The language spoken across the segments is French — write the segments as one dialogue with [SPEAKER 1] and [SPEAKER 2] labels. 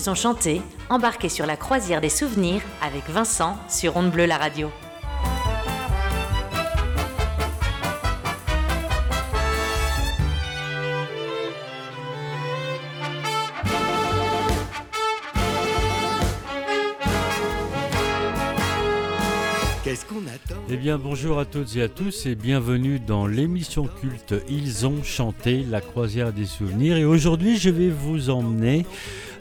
[SPEAKER 1] ils ont chanté, embarquez sur la croisière des souvenirs avec Vincent sur Onde Bleue la radio.
[SPEAKER 2] Eh bien, bonjour à toutes et à tous et bienvenue dans l'émission culte Ils ont chanté la croisière des souvenirs. Et aujourd'hui, je vais vous emmener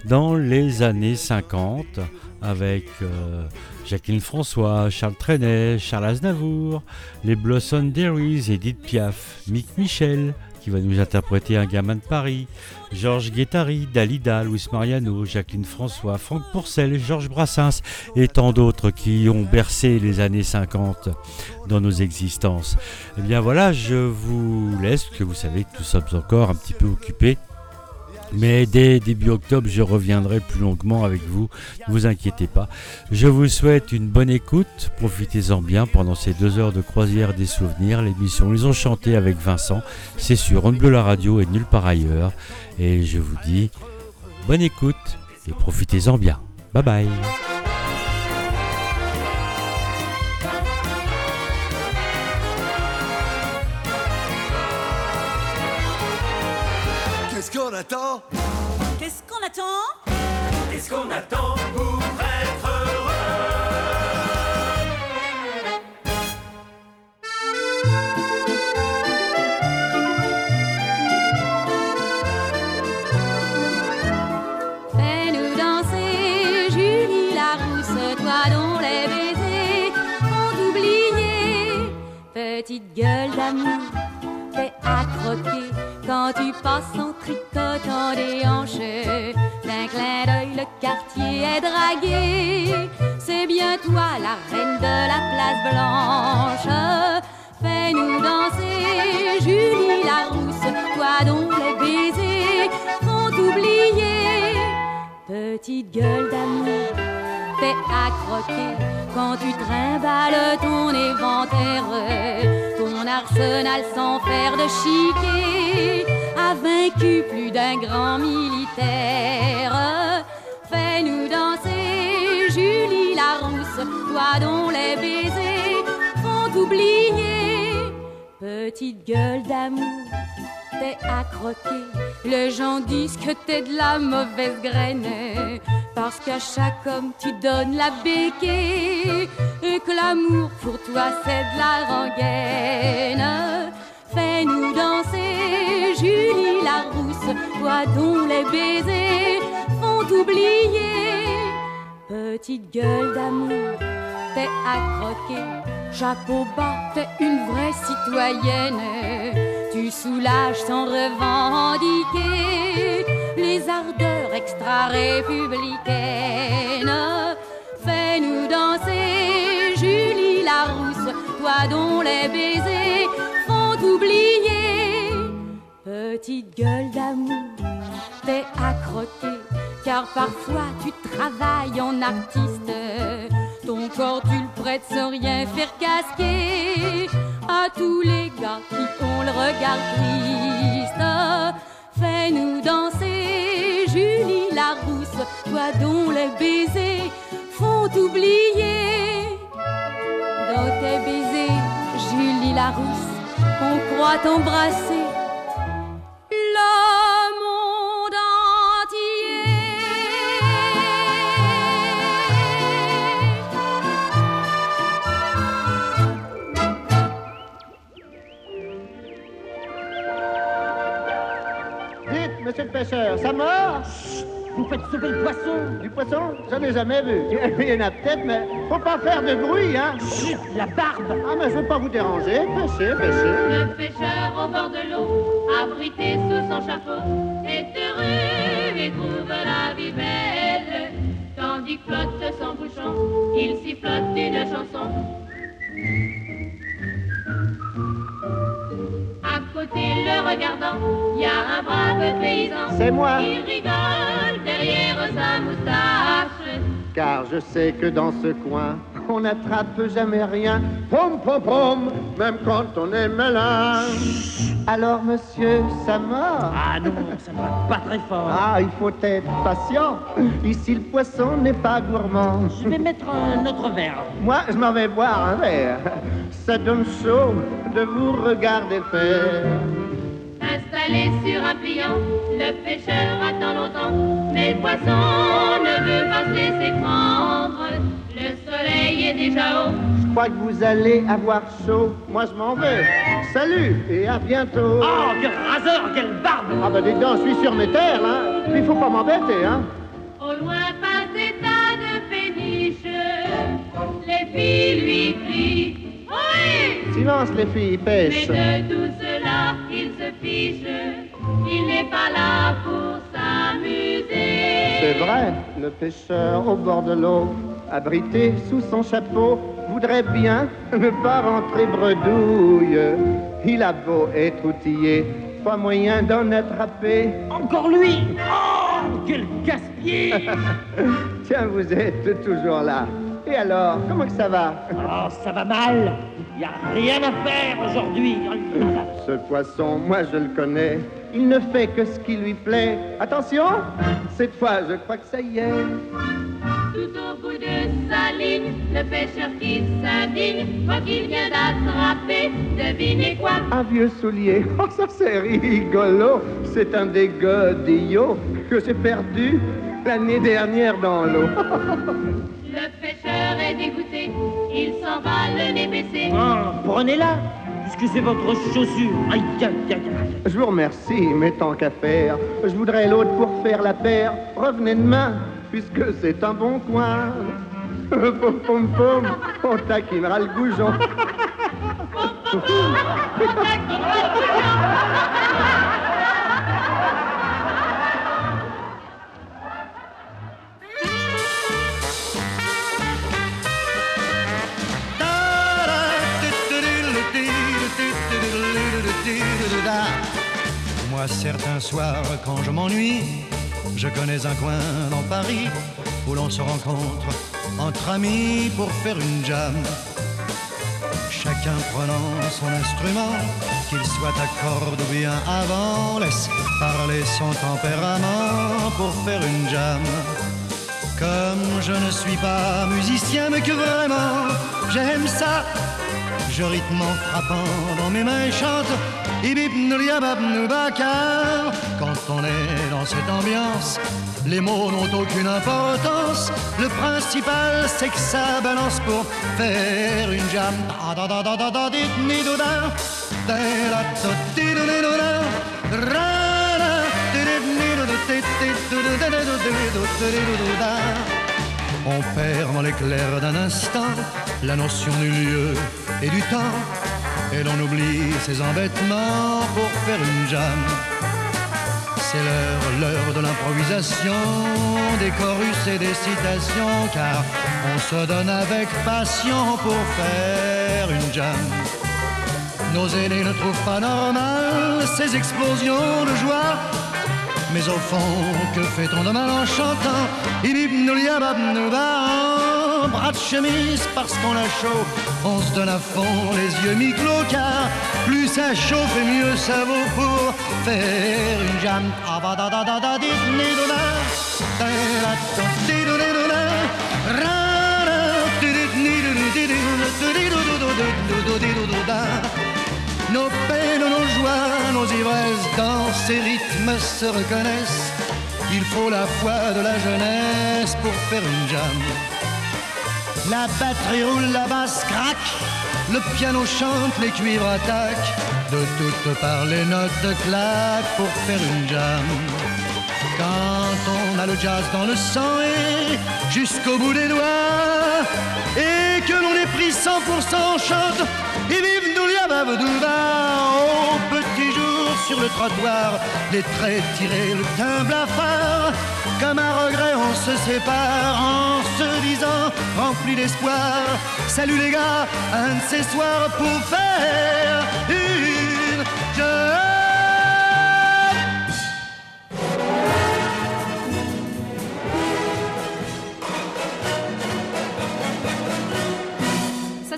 [SPEAKER 2] dans les années 50 avec euh, Jacqueline François, Charles Trenet, Charles Aznavour, les Blossom Dairies, Edith Piaf, Mick Michel, qui va nous interpréter Un gamin de Paris, Georges Guettari, Dalida, Luis Mariano, Jacqueline François, Franck Pourcel, Georges Brassens et tant d'autres qui ont bercé les années 50 dans nos existences. Eh bien voilà, je vous laisse, que vous savez que nous sommes encore un petit peu occupés mais dès début octobre, je reviendrai plus longuement avec vous. Ne vous inquiétez pas. Je vous souhaite une bonne écoute. Profitez-en bien pendant ces deux heures de croisière des souvenirs. L'émission Ils ont chanté avec Vincent. C'est sur On Bleu la radio et nulle part ailleurs. Et je vous dis bonne écoute et profitez-en bien. Bye bye.
[SPEAKER 3] Qu'est-ce qu'on attend
[SPEAKER 4] Qu'est-ce qu'on attend pour être heureux?
[SPEAKER 5] Fais-nous danser, Julie Larousse, toi dont les baisers ont oublié. Petite gueule d'amour, fais à croquer quand tu passes en tricotant des hanches. D'un clin d'œil, le quartier est dragué. C'est bien toi, la reine de la place blanche. Fais-nous danser, Julie la rousse, toi dont les baisers font oublier. Petite gueule d'amour, fais à croquer quand tu trimbales ton éventaire arsenal sans faire de chiquet a vaincu plus d'un grand militaire. Fais-nous danser, Julie la rousse, toi dont les baisers font oublier. Petite gueule d'amour, t'es à croquer. Les gens disent que t'es de la mauvaise graine. Parce qu'à chaque homme tu donnes la béquille et que l'amour pour toi c'est de la rengaine. Fais-nous danser, Julie la rousse, toi dont les baisers font oublier. Petite gueule d'amour, t'es à croquer, chapeau bas, t'es une vraie citoyenne. Tu soulages sans revendiquer extra-républicaines. Fais-nous danser, Julie la rousse, toi dont les baisers font oublier. Petite gueule d'amour, t'es à croquer, car parfois tu travailles en artiste. Ton corps tu le prêtes sans rien faire casquer à tous les gars qui ont le regard triste. Fais-nous danser, Toi dont les baisers font oublier. Dans tes baisers, Julie la rousse, on croit t'embrasser.
[SPEAKER 6] Monsieur le pêcheur, ça marche
[SPEAKER 7] Vous faites sauver le poisson
[SPEAKER 6] Du poisson J'en ai jamais vu. Il y en a peut-être, mais faut pas faire de bruit, hein
[SPEAKER 7] Chut, la barbe
[SPEAKER 6] Ah, mais je veux pas vous déranger. Pêchez, pêchez.
[SPEAKER 8] Le pêcheur au bord de l'eau, abrité sous son chapeau, est heureux et trouve la vie belle. Tandis que flotte son bouchon, il sifflote une chanson. Côté, le regardant, il y a un brave paysan.
[SPEAKER 6] C'est moi.
[SPEAKER 8] Il rigole derrière sa moustache.
[SPEAKER 6] Car je sais que dans ce coin, on n'attrape jamais rien. Pom, pom, pom, même quand on est malin. Alors, monsieur, ça mord
[SPEAKER 7] Ah non, ça ne va pas très fort.
[SPEAKER 6] Ah, il faut être patient. Ici, le poisson n'est pas gourmand.
[SPEAKER 7] Je vais mettre un autre verre.
[SPEAKER 6] Moi, je m'en vais boire un verre. Ça donne chaud de vous regarder faire.
[SPEAKER 8] Installé sur un pliant, le pêcheur attend longtemps, mais le poisson ne veut pas se laisser prendre. Le soleil est déjà haut.
[SPEAKER 6] Je crois que vous allez avoir chaud. Moi, je m'en vais. Salut et à bientôt.
[SPEAKER 7] Oh, quel raseur, quelle barbe
[SPEAKER 6] Ah bah dites donc, je suis sur mes terres, hein. Il faut pas m'embêter, hein.
[SPEAKER 8] Au loin passe des tas de péniches, les filles lui crient. Oui
[SPEAKER 6] Silence, les filles,
[SPEAKER 8] Mais
[SPEAKER 6] pêche.
[SPEAKER 8] de tout cela, il se fiche. Il n'est pas là pour s'amuser.
[SPEAKER 6] C'est vrai, le pêcheur au bord de l'eau, abrité sous son chapeau, voudrait bien ne pas rentrer bredouille. Il a beau être outillé, pas moyen d'en attraper.
[SPEAKER 7] Encore lui Oh, quel casse-pied
[SPEAKER 6] Tiens, vous êtes toujours là. Et alors, comment que ça va?
[SPEAKER 7] Oh, ça va mal. Il a rien à faire aujourd'hui.
[SPEAKER 6] Ce poisson, moi je le connais. Il ne fait que ce qui lui plaît. Attention, cette fois, je crois que ça y est.
[SPEAKER 8] Tout au bout de sa ligne, le pêcheur qui s'indigne, voit qu'il vient d'attraper, devinez quoi?
[SPEAKER 6] Un vieux soulier. Oh, ça c'est rigolo. C'est un des godillots que j'ai perdu l'année dernière dans l'eau.
[SPEAKER 8] Le pêcheur est dégoûté, il s'en va le nez baissé.
[SPEAKER 7] Oh, Prenez-la, puisque c'est votre chaussure. Aïe, aïe, aïe, aïe.
[SPEAKER 6] Je vous remercie, mais tant qu'à faire, je voudrais l'autre pour faire la paire. Revenez demain, puisque c'est un bon coin. Pom pom pom, on taquinera le goujon.
[SPEAKER 9] Certains soirs, quand je m'ennuie, je connais un coin dans Paris où l'on se rencontre entre amis pour faire une jam. Chacun prenant son instrument, qu'il soit à corde ou bien avant, laisse parler son tempérament pour faire une jam. Comme je ne suis pas musicien, mais que vraiment j'aime ça, je rythme en frappant dans mes mains chante. Quand on est dans cette ambiance, les mots n'ont aucune importance. Le principal, c'est que ça balance pour faire une jam. On perd dans l'éclair d'un instant la notion du lieu et du temps, et l'on oublie ses embêtements pour faire une jam. C'est l'heure, l'heure de l'improvisation, des chorus et des citations, car on se donne avec passion pour faire une jam. Nos aînés ne trouvent pas normal ces explosions de joie. Mais au fond, que fait-on de mal en chantant bras de chemise parce qu'on a chaud. On se donne à fond les yeux mi-clos car plus ça chauffe et mieux ça vaut pour faire une jam. Nos peines, nos joies, nos ivresses dans ces rythmes se reconnaissent. Il faut la foi de la jeunesse pour faire une jam. La batterie roule, la basse craque, le piano chante, les cuivres attaquent. De toutes parts, les notes claquent pour faire une jam. Quand on a le jazz dans le sang et jusqu'au bout des doigts, et que l'on est pris 100% chante, au petit jour sur le trottoir, les traits tirés, le teint blafard, comme un regret on se sépare en se disant rempli d'espoir, salut les gars, un de ces soirs pour faire une jam.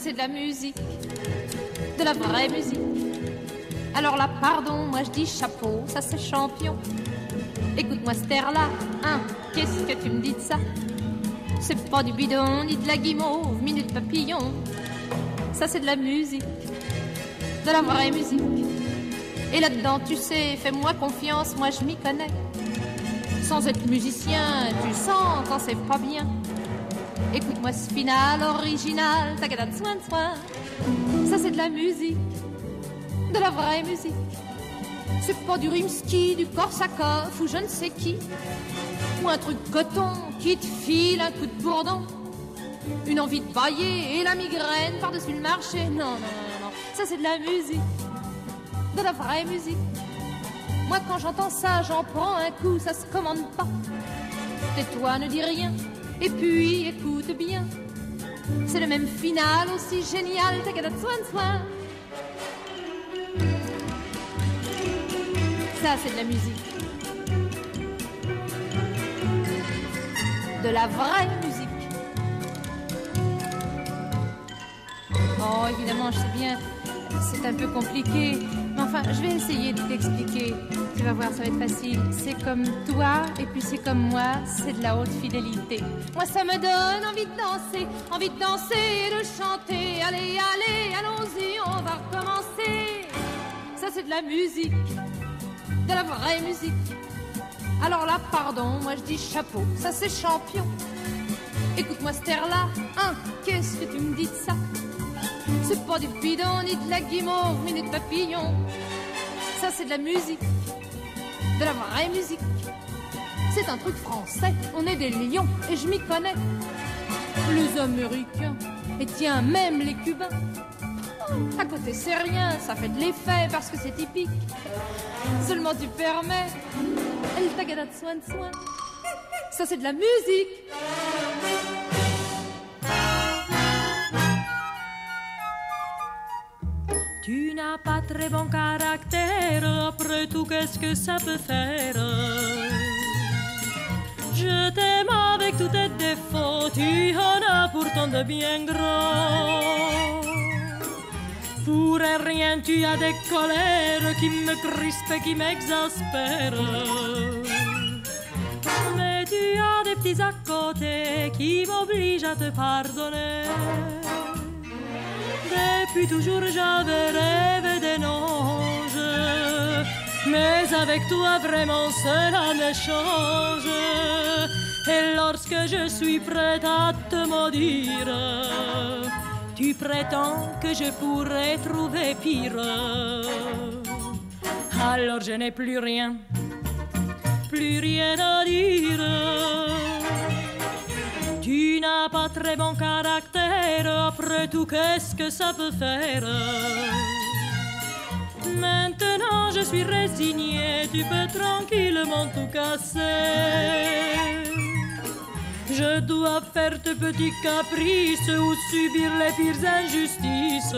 [SPEAKER 10] c'est de la musique, de la vraie musique. Alors là, pardon, moi je dis chapeau, ça c'est champion. Écoute-moi ce là hein, qu'est-ce que tu me dis de ça? C'est pas du bidon, ni de la guimauve, minute papillon. Ça c'est de la musique, de la vraie musique. Et là-dedans, tu sais, fais-moi confiance, moi je m'y connais. Sans être musicien, tu sens quand c'est pas bien. Écoute-moi ce final original, ta de soin de soin. Ça c'est de la musique, de la vraie musique. C'est pas du Rimsky, du Korsakov ou je ne sais qui. Ou un truc coton qui te file un coup de bourdon. Une envie de bailler et la migraine par-dessus le marché. Non, non, non, non. Ça c'est de la musique, de la vraie musique. Moi quand j'entends ça, j'en prends un coup, ça se commande pas. Tais-toi, ne dis rien. Et puis écoute bien, c'est le même final aussi génial, t'as qu'à soin de soin. Ça, c'est de la musique. De la vraie musique. Oh, évidemment, je sais bien, c'est un peu compliqué. Mais enfin, je vais essayer de t'expliquer. Tu vas voir, ça va être facile. C'est comme toi, et puis c'est comme moi, c'est de la haute fidélité. Moi, ça me donne envie de danser, envie de danser et de chanter. Allez, allez, allons-y, on va recommencer. Ça, c'est de la musique, de la vraie musique. Alors là, pardon, moi je dis chapeau, ça c'est champion. Écoute-moi ce là hein, qu'est-ce que tu me dis de ça? C'est pas du bidon, ni de la guimauve, ni de papillon. Ça c'est de la musique de la vraie musique. C'est un truc français, on est des lions et je m'y connais. Les Américains, et tiens, même les Cubains. À côté, c'est rien, ça fait de l'effet parce que c'est typique. Seulement tu permets, elle tagada de soin de soin. Ça, c'est de la musique.
[SPEAKER 11] Tu n'as pas très bon caractère, après tout, qu'est-ce que ça peut faire? Je t'aime avec tous tes défauts, tu en as pourtant de bien gros. Pour rien, tu as des colères qui me crispent et qui m'exaspèrent. Mais tu as des petits à côté qui m'obligent à te pardonner. Depuis toujours j'avais rêvé d'un ange, mais avec toi vraiment cela me change. Et lorsque je suis prête à te maudire, tu prétends que je pourrais trouver pire. Alors je n'ai plus rien, plus rien à dire. N'as pas très bon caractère, après tout, qu'est-ce que ça peut faire? Maintenant je suis résignée, tu peux tranquillement tout casser. Je dois faire tes petits caprices ou subir les pires injustices.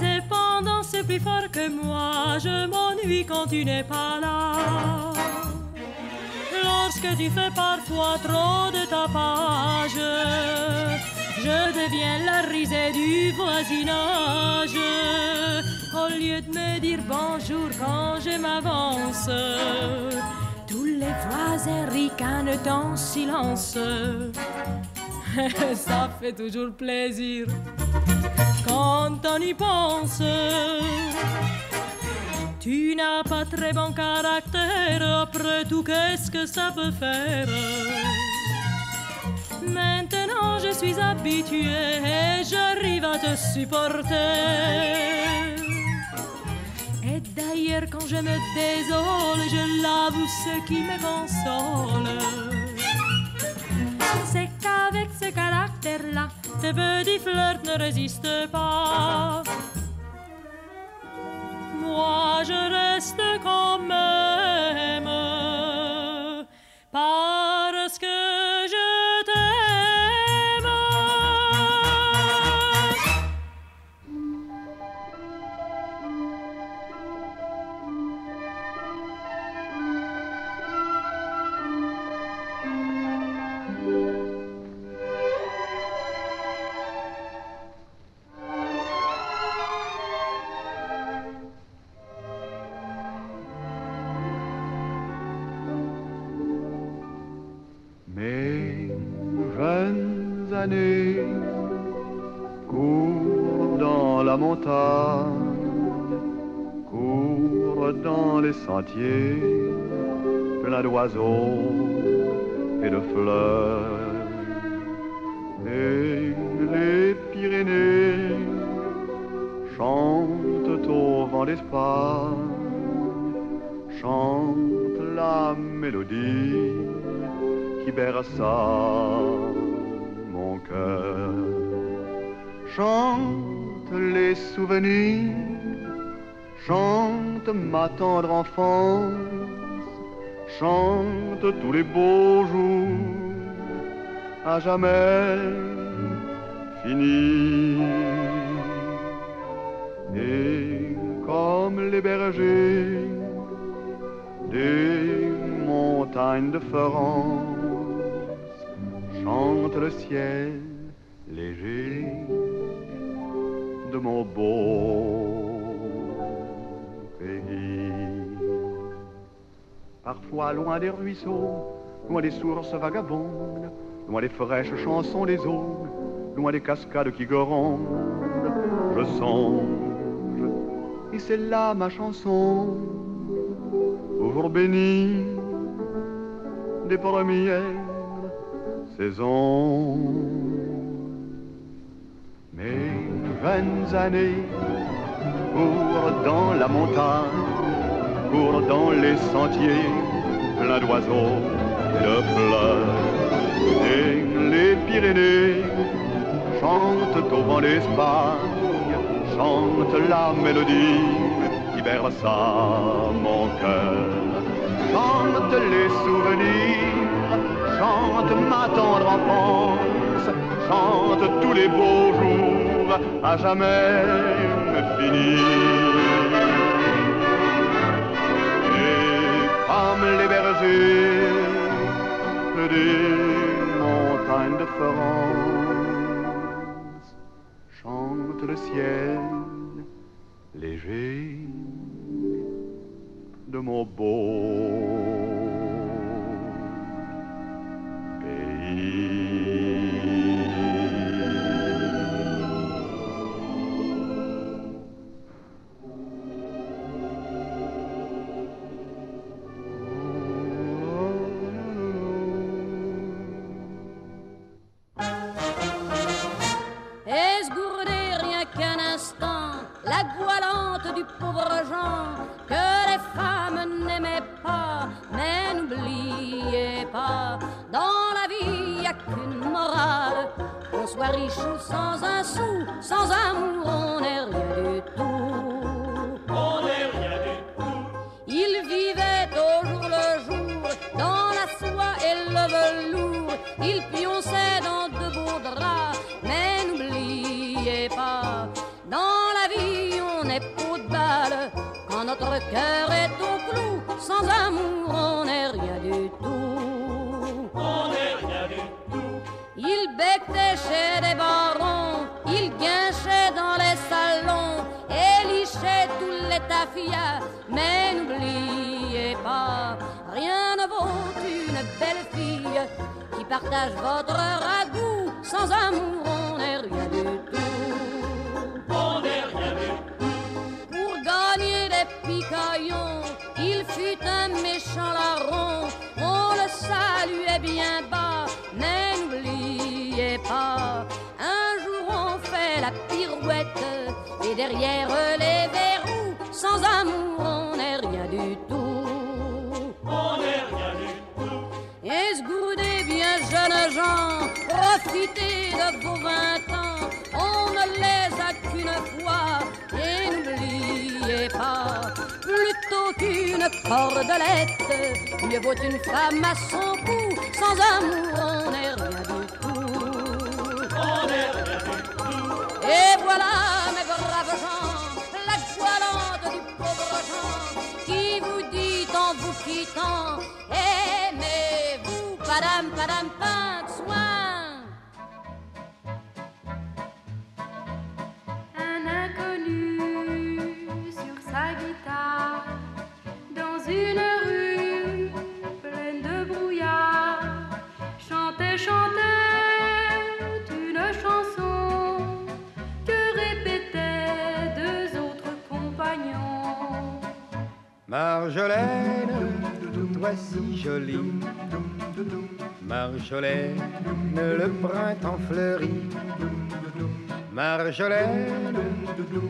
[SPEAKER 11] Cependant, c'est plus fort que moi, je m'ennuie quand tu n'es pas là lorsque tu fais parfois trop de tapage. Je deviens la risée du voisinage. Au lieu de me dire bonjour quand je m'avance, tous les voisins ricanent en silence. Ça fait toujours plaisir quand on y pense. Tu n'as pas très bon caractère, après tout, qu'est-ce que ça peut faire? Maintenant je suis habituée et j'arrive à te supporter. Et d'ailleurs, quand je me désole, je l'avoue, ce qui me console, c'est qu'avec ce caractère-là, tes petits flirts ne résistent pas moi je reste quand même
[SPEAKER 12] les sentiers, plein d'oiseaux et de fleurs. Et les Pyrénées chantent au vent d'Espagne, chantent la mélodie qui berça mon cœur. Chante les souvenirs, chante ma tendre enfance, chante tous les beaux jours, à jamais finis. Et comme les bergers des montagnes de France, chante le ciel léger de mon beau Parfois loin des ruisseaux, loin des sources vagabondes, loin des fraîches chansons des eaux, loin des cascades qui grondent, je songe, et c'est là ma chanson, au jour béni des premières saison. Mes jeunes années courent dans la montagne, dans les sentiers, plein d'oiseaux de fleurs. Et les Pyrénées chantent au vent d'Espagne, chantent la mélodie qui berça mon cœur. Chantent les souvenirs chante ma tendre enfance, chante tous les beaux jours, à jamais finis. Les bergers des montagnes de France, chante le ciel léger de mon beau
[SPEAKER 5] rien la goualante du pauvre Jean que les femmes n'aimaient pas, mais n'oubliez pas, dans la vie y a qu'une morale, qu'on soit riche ou sans un sou, sans amour on n'est rien du tout.
[SPEAKER 13] On n'est rien du tout.
[SPEAKER 5] Il vivait au jour le jour dans la soie et le velours, il pionçait Il bectait chez des barons, il guinchait dans les salons et lichait tous les tafias. Mais n'oubliez pas, rien ne vaut une belle fille qui partage votre ragoût. Sans amour, on n'est rien du tout.
[SPEAKER 13] On n'est rien du tout.
[SPEAKER 5] Pour gagner des picaillons, il fut un méchant larron. On le saluait bien bas, mais n'oubliez la pirouette et derrière les verrous, sans amour on n'est rien du tout.
[SPEAKER 13] On n'est rien du tout.
[SPEAKER 5] Esgourdez bien jeunes gens, profitez de vos vingt ans, on ne les a qu'une fois, et n'oubliez pas, plutôt qu'une cordelette, mieux vaut une femme à son cou, sans amour on n'est rien du tout.
[SPEAKER 13] On n'est rien du tout.
[SPEAKER 5] Et voilà mes braves gens, la voilante du pauvre Jean, qui vous dit en vous quittant, aimez-vous, padam, padam, pas de soin.
[SPEAKER 14] Un inconnu sur sa guitare dans une rue pleine de brouillard chantait, chantait
[SPEAKER 15] toi si jolie. Marjolaine, le printemps fleurit. Marjolaine,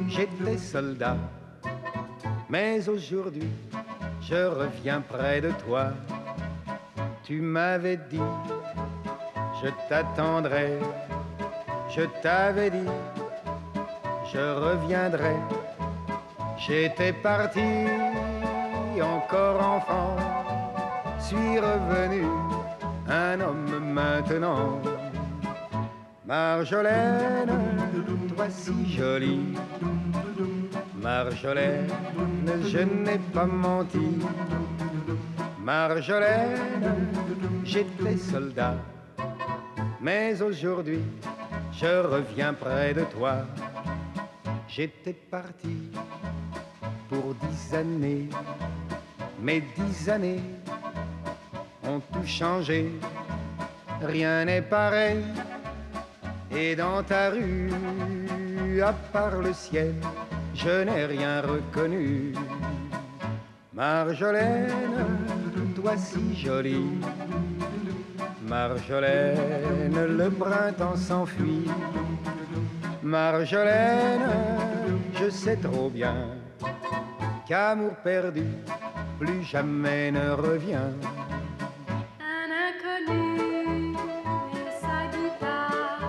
[SPEAKER 15] j'étais soldat, mais aujourd'hui je reviens près de toi. Tu m'avais dit, je t'attendrai, je t'avais dit, je reviendrai. J'étais parti encore enfant, suis revenu un homme maintenant. Marjolaine, toi si jolie. Marjolaine, je n'ai pas menti. Marjolaine, j'étais soldat. Mais aujourd'hui, je reviens près de toi. J'étais parti pour dix années mes dix années ont tout changé, rien n'est pareil. Et dans ta rue, à part le ciel, je n'ai rien reconnu. Marjolaine, toi si jolie. Marjolaine, le printemps s'enfuit. Marjolaine, je sais trop bien qu'amour perdu plus jamais ne revient.
[SPEAKER 14] Un inconnu et sa guitare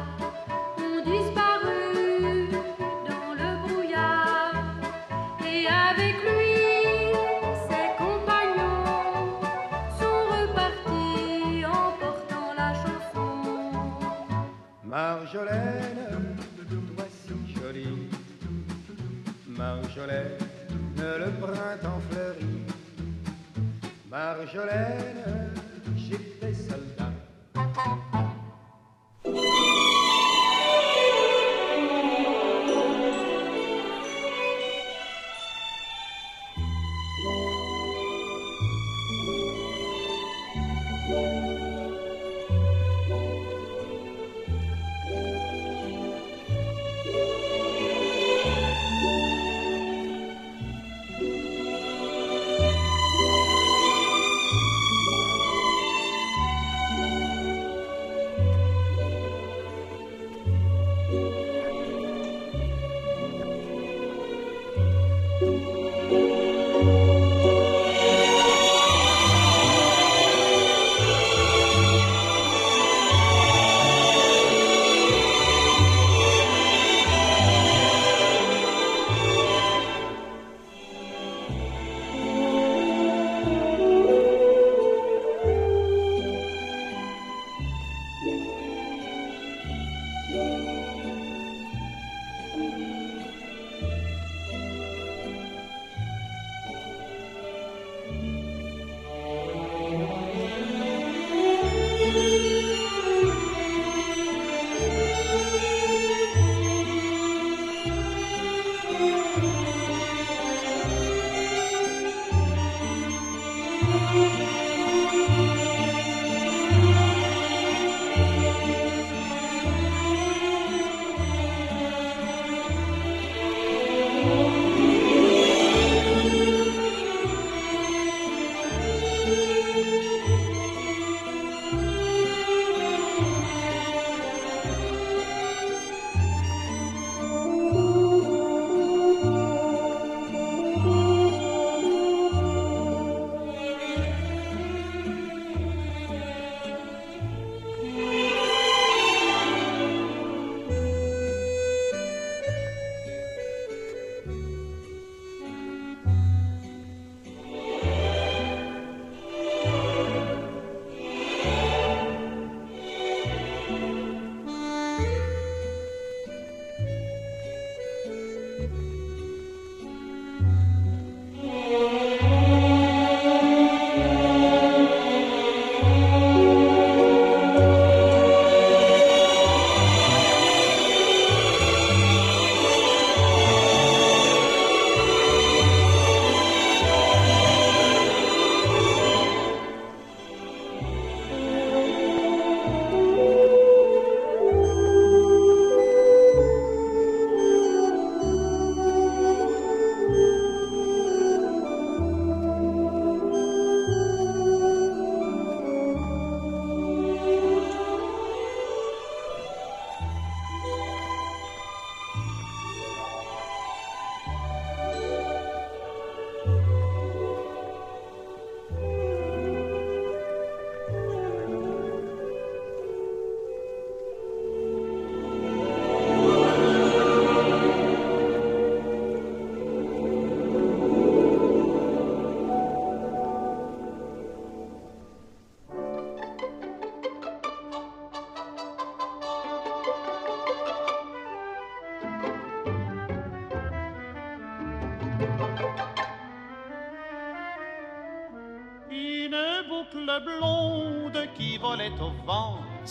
[SPEAKER 14] ont disparu dans le brouillard et avec lui ses compagnons sont repartis en portant la chanson.
[SPEAKER 15] Marjolaine, toi si jolie, Marjolaine, le printemps fleurit. Marjolaine, j'étais soldat.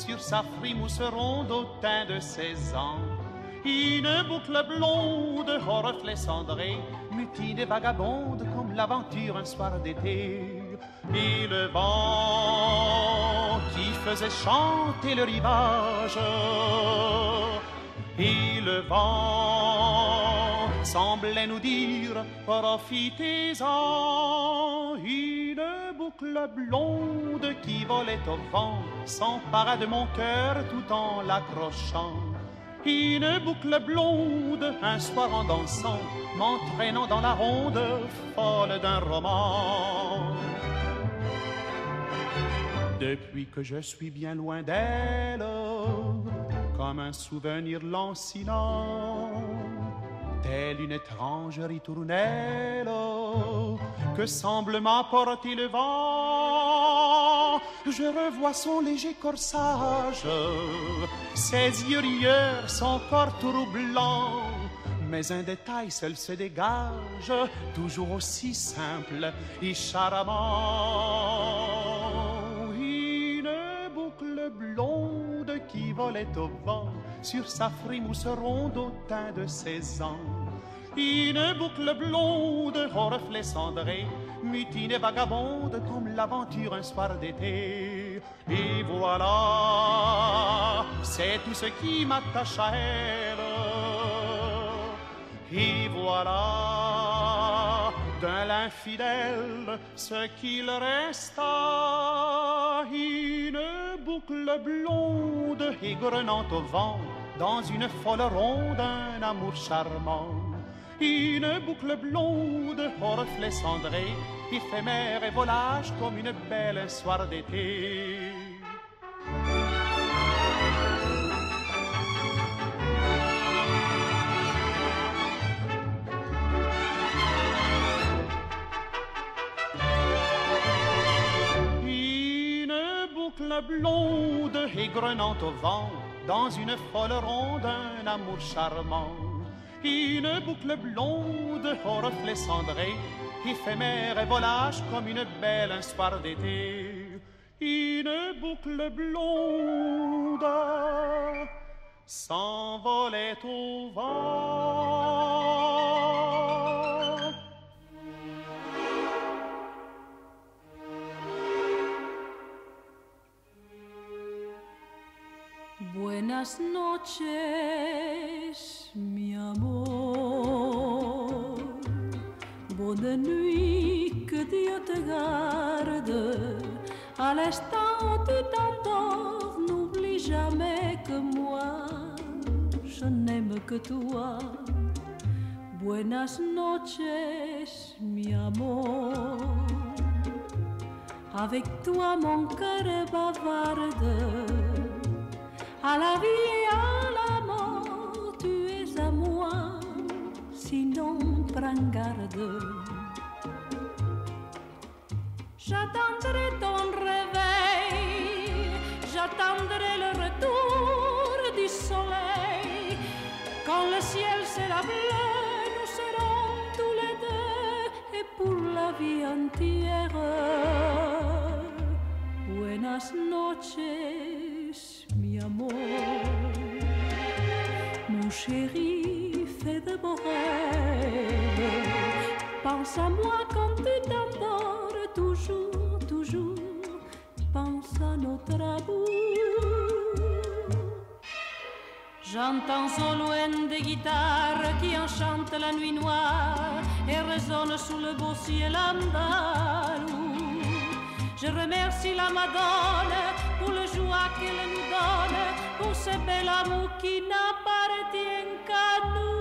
[SPEAKER 16] Sur sa frimousse ronde au teint de seize ans. Une boucle blonde au reflet cendré, mutine et vagabonde comme l'aventure un soir d'été. Et le vent qui faisait chanter le rivage. Et le vent semblait nous dire profitez-en. Boucle blonde qui volait au vent s'empara de mon cœur tout en l'accrochant. Une boucle blonde, un soir en dansant, m'entraînant dans la ronde folle d'un roman. Depuis que je suis bien loin d'elle, comme un souvenir lancinant, telle une étrange ritournelle que semble m'apporter le vent. Je revois son léger corsage, ses yeux rieurs, son corps troublant. Mais un détail seul se dégage, toujours aussi simple et charmant. Une boucle blonde qui volait au vent sur sa frimousse ronde au teint de ses ans. Une boucle blonde au reflet cendré, mutine et vagabonde comme l'aventure un soir d'été. Et voilà, c'est tout ce qui m'attache à elle. Et voilà, de l'infidèle, ce qu'il resta, une boucle blonde et grenante au vent, dans une folle ronde, un amour charmant. Une boucle blonde au reflet cendré, éphémère et volage comme une belle soir d'été. Une boucle blonde et grenante au vent, dans une folle ronde, un amour charmant. Une boucle blonde au reflet cendré, éphémère et volage comme une belle un soir d'été. Une boucle blonde s'envolait au vent.
[SPEAKER 17] Buenas noches, mi amor. Bonne nuit, que Dieu te garde. À l'instant où tu t'endors, n'oublie jamais que moi, je n'aime que toi. Buenas noches, mi amor. Avec toi, mon cœur est bavarde. À la vie sinon. J'attendrai ton réveil, j'attendrai le retour du soleil. Quand le ciel sera bleu, nous serons tous les deux, et pour la vie entière. Buenas noches, mi amor. Mon chéri fait de beaux rêves. Pense à moi quand tu t'endors, toujours, toujours. Pense à notre amour. J'entends au loin des guitares qui enchantent la nuit noire et résonnent sous le beau ciel andalou. Je remercie la Madone pour le joie qu'elle nous donne, pour ce bel amour qui n'appartient qu'à nous.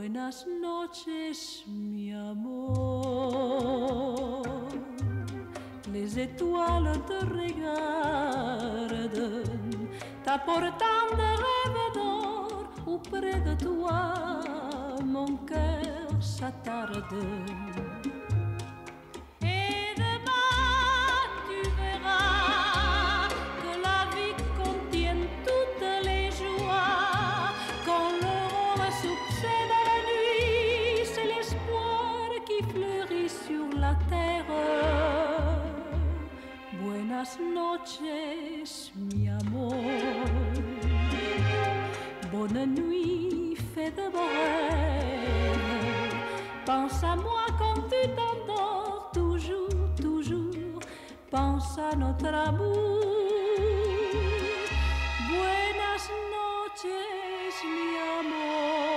[SPEAKER 17] Buenas noches, mi amor. Les étoiles te regardent, t'apportant des rêves d'or auprès de toi, mon cœur s'attarde. Boa
[SPEAKER 18] noches, mi amor. Bonne nuit, fais de beaux. Pense à moi quand tu t'endors, toujours, toujours. Pense à notre amour. Buenas noches, mi amor.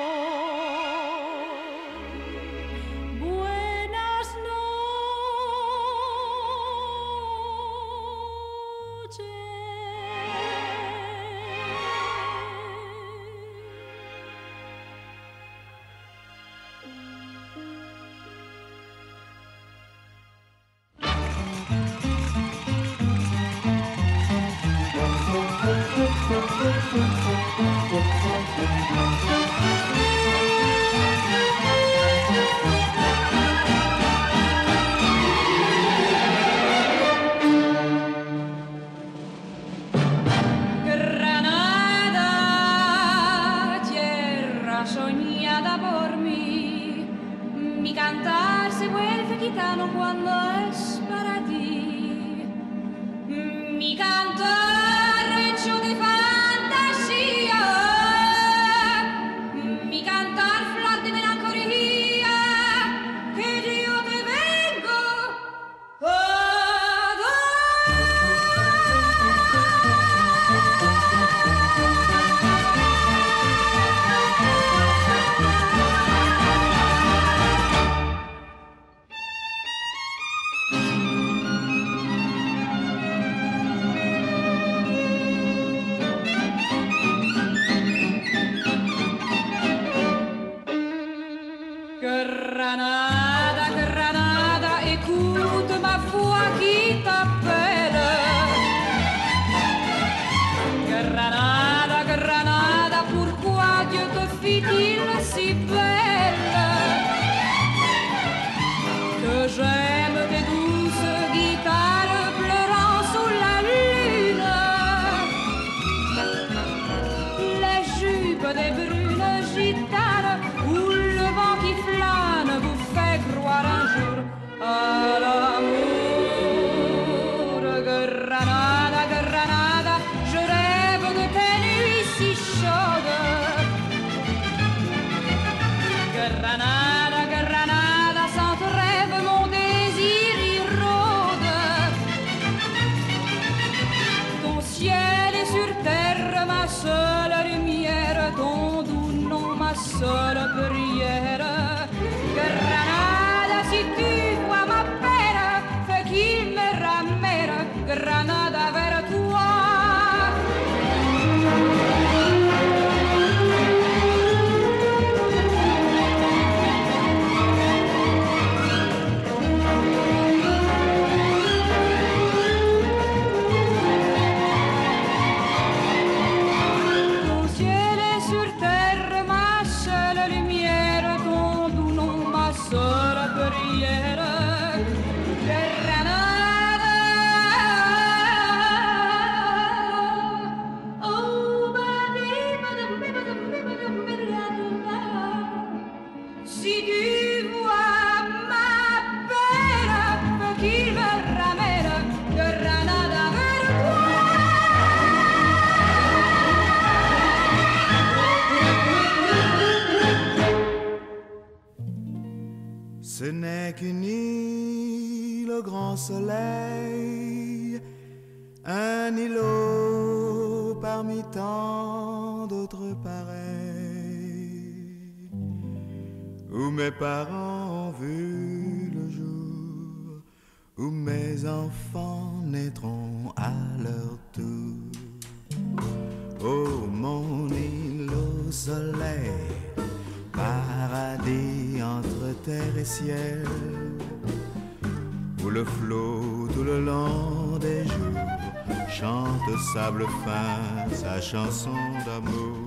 [SPEAKER 19] chanson d'amour.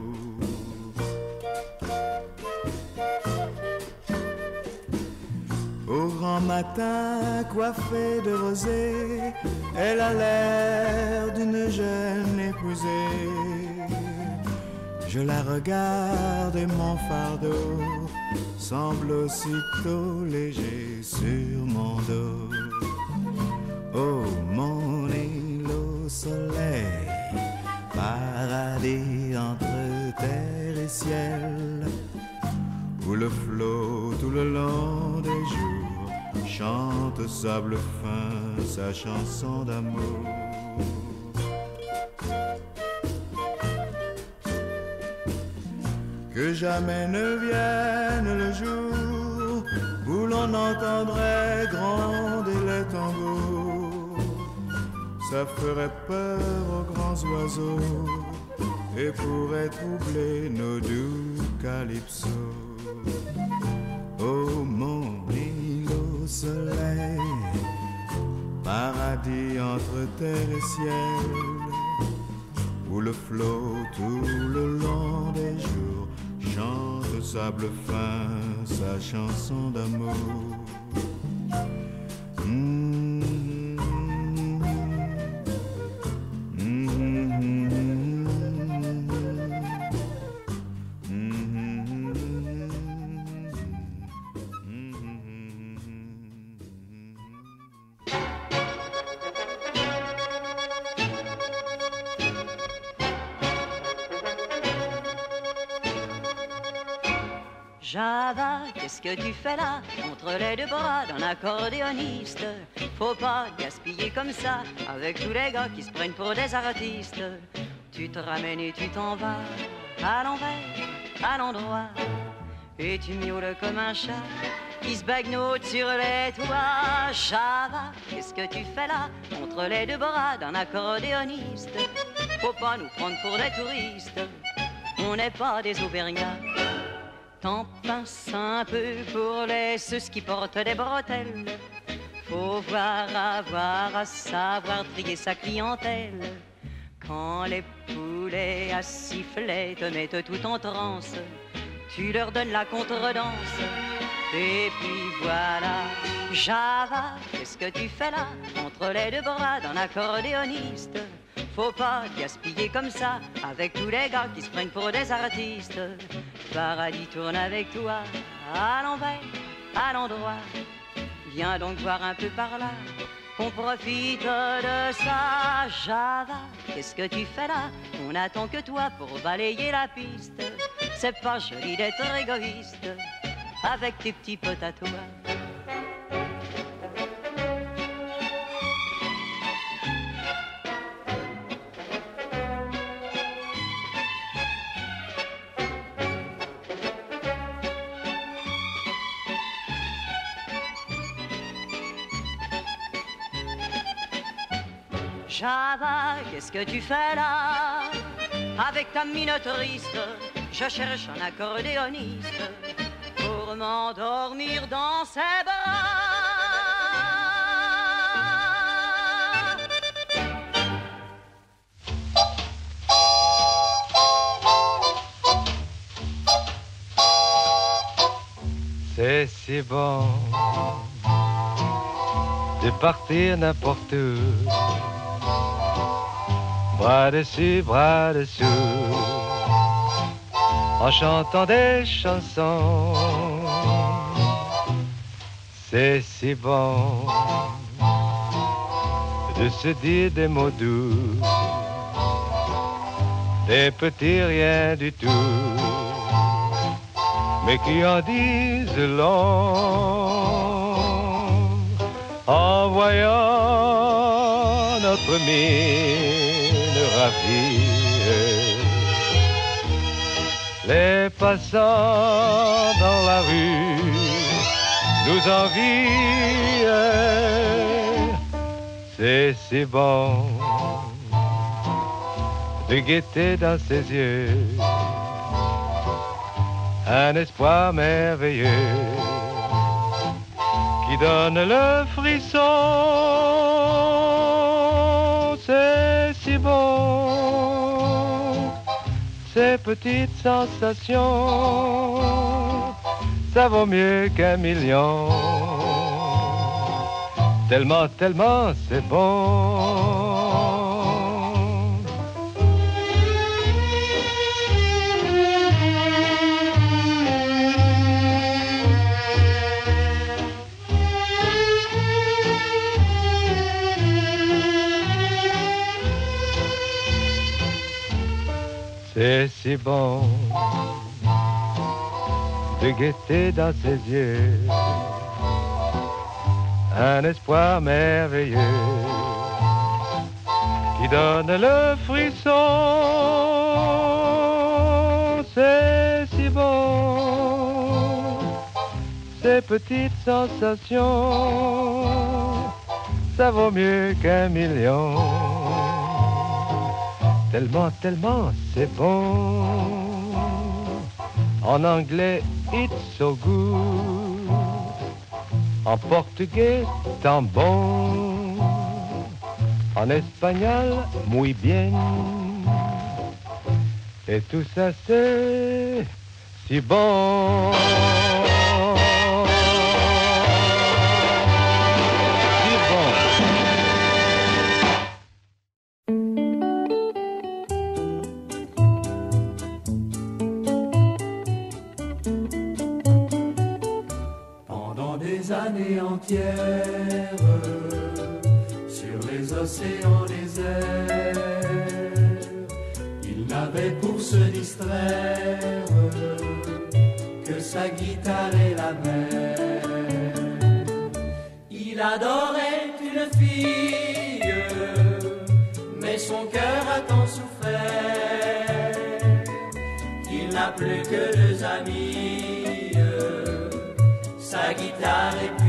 [SPEAKER 19] Au grand matin, coiffée de rosée, elle a l'air d'une jeune épousée. Je la regarde et mon fardeau semble aussitôt léger. Fin sa chanson d'amour. Que jamais ne vienne le jour où l'on entendrait gronder les tambours. Ça ferait peur aux grands oiseaux et pourrait troubler nos doux calypsos. Oh mon île au soleil, paradis entre terre et ciel, où le flot tout le long des jours chante sable fin sa chanson d'amour. Mm.
[SPEAKER 20] Que tu fais là Entre les deux bras d'un accordéoniste. Faut pas gaspiller comme ça Avec tous les gars qui se prennent pour des artistes. Tu te ramènes et tu t'en vas À l'envers, à l'endroit. Et tu miaules comme un chat Qui se bagnote sur les toits. Java, qu'est-ce que tu fais là Entre les deux bras d'un accordéoniste? Faut pas nous prendre pour des touristes. On n'est pas des auvergnats T'en pinces un peu pour les ceux qui portent des bretelles. Faut voir, avoir à savoir trier sa clientèle. Quand les poulets à siffler te mettent tout en transe, tu leur donnes la contredanse. Et puis voilà, Java, qu'est-ce que tu fais là? Entre les deux bras d'un accordéoniste Faut pas gaspiller comme ça Avec tous les gars qui se prennent pour des artistes Paradis tourne avec toi À l'envers, à l'endroit Viens donc voir un peu par là qu'on profite de ça, Java. Qu'est-ce que tu fais là? On attend que toi pour balayer la piste. C'est pas joli d'être égoïste avec tes petits potes à toi. Java, qu'est-ce que tu fais là? Avec ta mine triste, je cherche un accordéoniste pour m'endormir dans ses bras.
[SPEAKER 21] C'est si bon de partir n'importe où. Bras dessus, bras dessous, en chantant des chansons. C'est si bon de se dire des mots doux, des petits rien du tout, mais qui en disent long. En voyant notre Les passants dans la rue nous envient, c'est si bon de guetter dans ses yeux un espoir merveilleux qui donne le frisson. Ces petites sensations, ça vaut mieux qu'un million. Tellement, tellement c'est bon. C'est si bon de guetter dans ses yeux un espoir merveilleux qui donne le frisson. C'est si bon, ces petites sensations, ça vaut mieux qu'un million. Tellement, tellement, c'est bon. En anglais, it's so good. En portugais, tant bon. En espagnol, muy bien. Et tout ça, c'est si bon.
[SPEAKER 13] Plus que deux amis, sa guitare et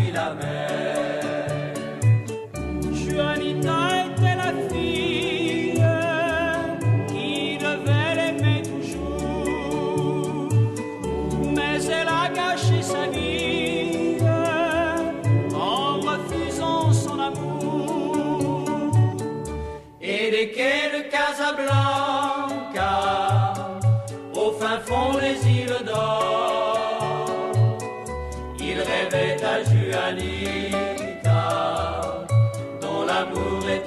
[SPEAKER 13] il rêvait à Juanita, dont l'amour était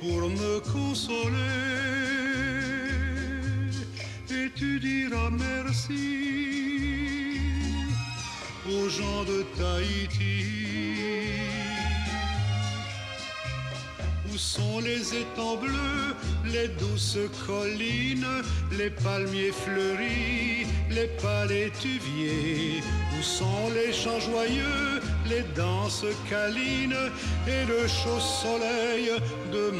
[SPEAKER 22] pour me consoler. Et tu diras merci aux gens de Tahiti. Où sont les étangs bleus, les douces collines, les palmiers fleuris, les palétuviers Où sont les chants joyeux, les danses câlines et le chaud soleil de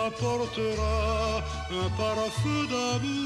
[SPEAKER 23] m'apportera un parfum d'amour,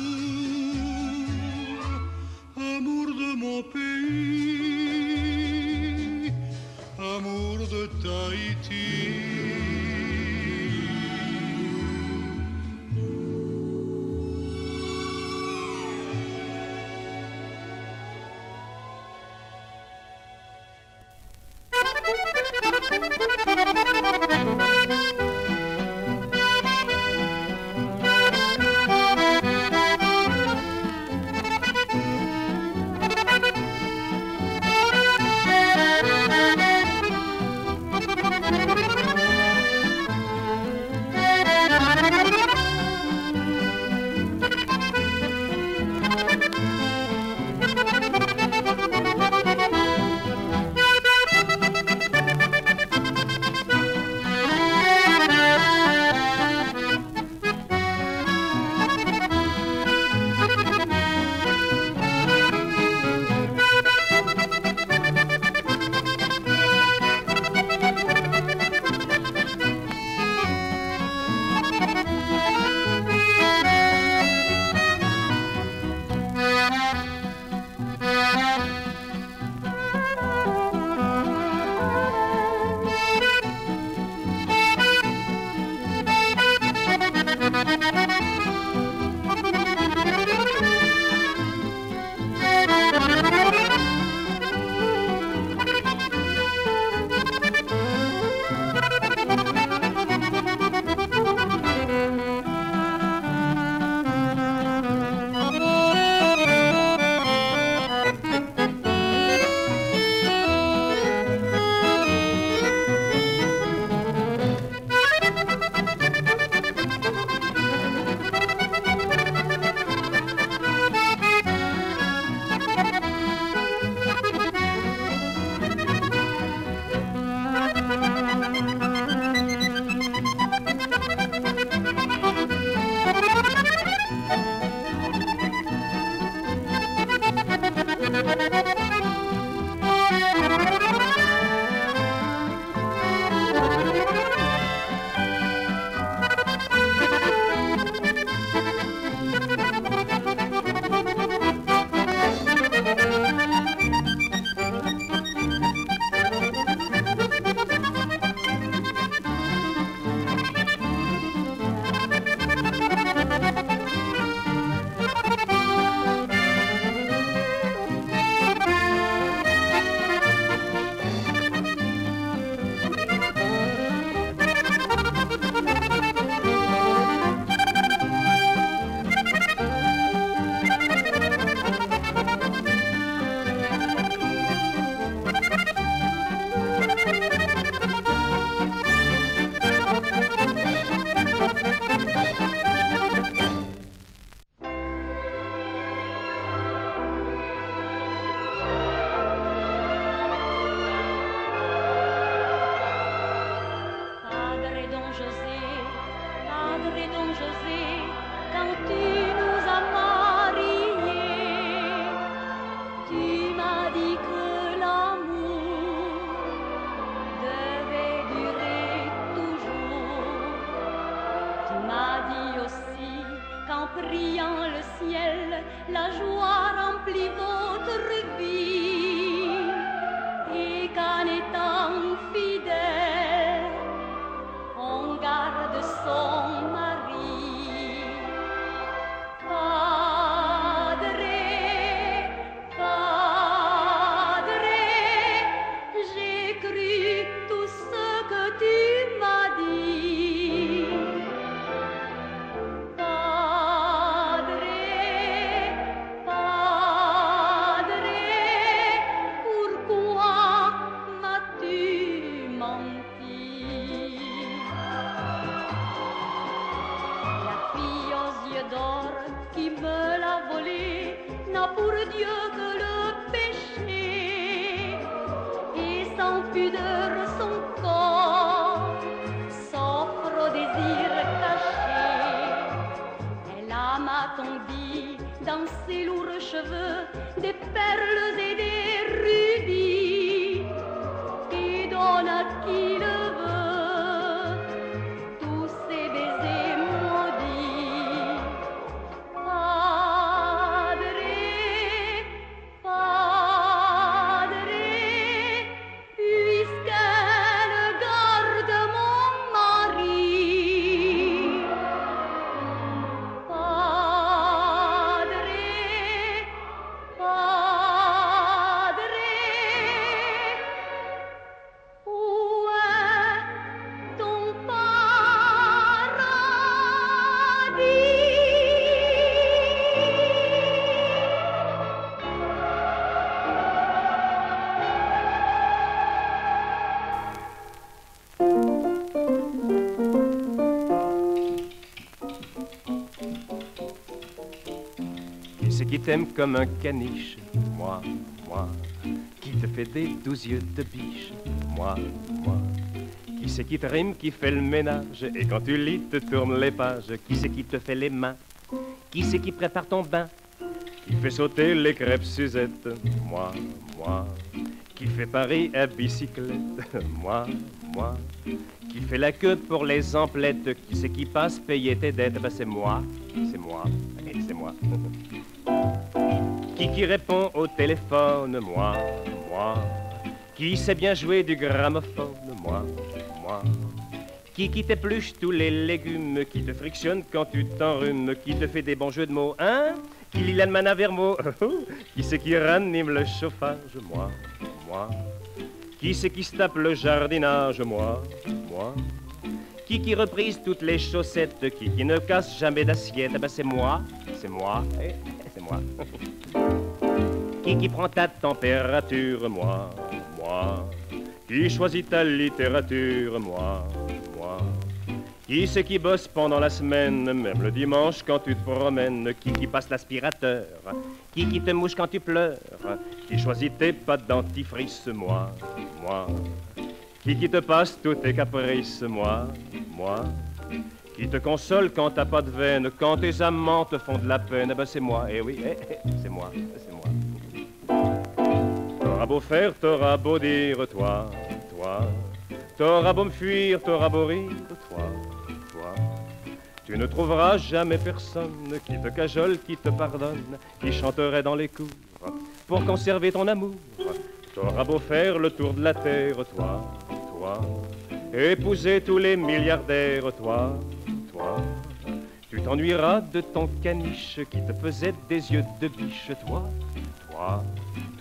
[SPEAKER 24] t'aime comme un caniche Moi, moi. Qui te fait des douze yeux de biche Moi, moi. Qui c'est qui te rime, qui fait le ménage Et quand tu lis, te tourne les pages Qui c'est qui te fait les mains? Qui c'est qui prépare ton bain? Qui fait sauter les crêpes Suzette? Moi, moi. Qui fait Paris à bicyclette Moi, moi. Qui fait la queue pour les emplettes Qui c'est qui passe payer tes dettes? Ben c'est moi, c'est moi, Qui répond au téléphone Moi, moi. Qui sait bien jouer du gramophone Moi, moi. Qui qui t'épluche tous les légumes Qui te frictionne quand tu t'enrhumes Qui te fait des bons jeux de mots Hein Qui lit à Vermo Qui c'est qui ranime le chauffage Moi, moi. Qui c'est qui se tape le jardinage Moi, moi. Qui qui reprise toutes les chaussettes Qui qui ne casse jamais d'assiette Eh ben c'est moi, c'est moi, eh, c'est moi. Qui prend ta température Moi, moi. Qui choisit ta littérature Moi, moi. Qui c'est qui bosse pendant la semaine, même le dimanche quand tu te promènes Qui qui passe l'aspirateur Qui qui te mouche quand tu pleures Qui choisit tes pâtes dentifrice Moi, moi. Qui qui te passe tous tes caprices Moi, moi. Qui te console quand t'as pas de veine Quand tes amants te font de la peine Eh ben c'est moi, eh oui, eh, eh, c'est moi. T'auras beau faire, t'auras beau dire, toi, toi. T'auras beau me fuir, t'auras beau rire, toi, toi. Tu ne trouveras jamais personne qui te cajole, qui te pardonne, qui chanterait dans les cours pour conserver ton amour. T'auras beau faire le tour de la terre, toi, toi. Épouser tous les milliardaires, toi, toi. Tu t'ennuieras de ton caniche qui te faisait des yeux de biche, toi, toi,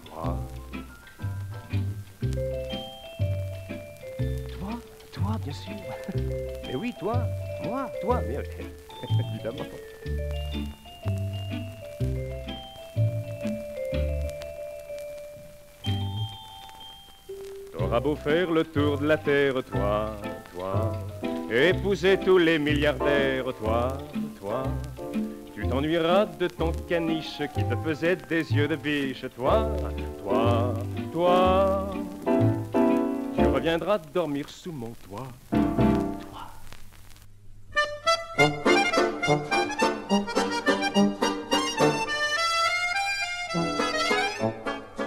[SPEAKER 24] toi. Bien sûr. Mais oui, toi, moi, toi, bien, évidemment. T'auras beau faire le tour de la terre, toi, toi. Épouser tous les milliardaires, toi, toi. Tu t'ennuieras de ton caniche qui te faisait des yeux de biche, toi, toi, toi. Tu reviendras dormir sous mon toit.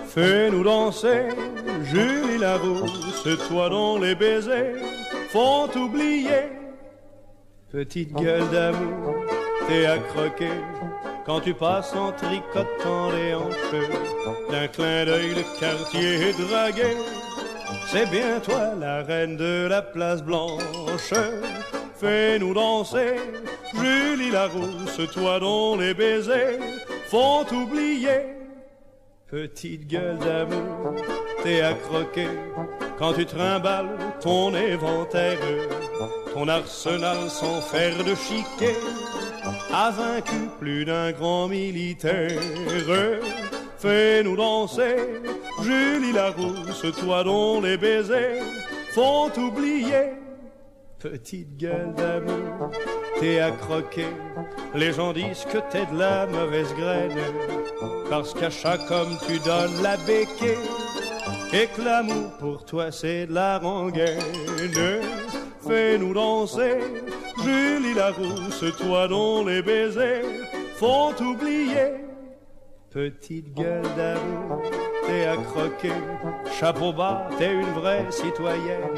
[SPEAKER 25] Fais-nous danser, Julie Larousse, toi dont les baisers font oublier. Petite gueule d'amour, t'es à croquer quand tu passes en tricotant les hanches. D'un clin d'œil, le quartier est dragué. C'est bien toi la reine de la place blanche. Fais-nous danser, Julie Larousse, toi dont les baisers font oublier. Petite gueule d'amour, t'es à croquer quand tu trimbales ton éventaire, ton arsenal sans faire de chiquet a vaincu plus d'un grand militaire. Fais-nous danser, Julie Larousse, toi dont les baisers font oublier. petite gueule d'amour, t'es à croquer. Les gens disent que t'es de la mauvaise graine, parce qu'à chaque homme tu donnes la béquée, et que l'amour pour toi c'est de la rengaine. Fais-nous danser, Julie Larousse, toi dont les baisers font oublier. Petite gueule d'amour, t'es à croquer, chapeau bas, t'es une vraie citoyenne.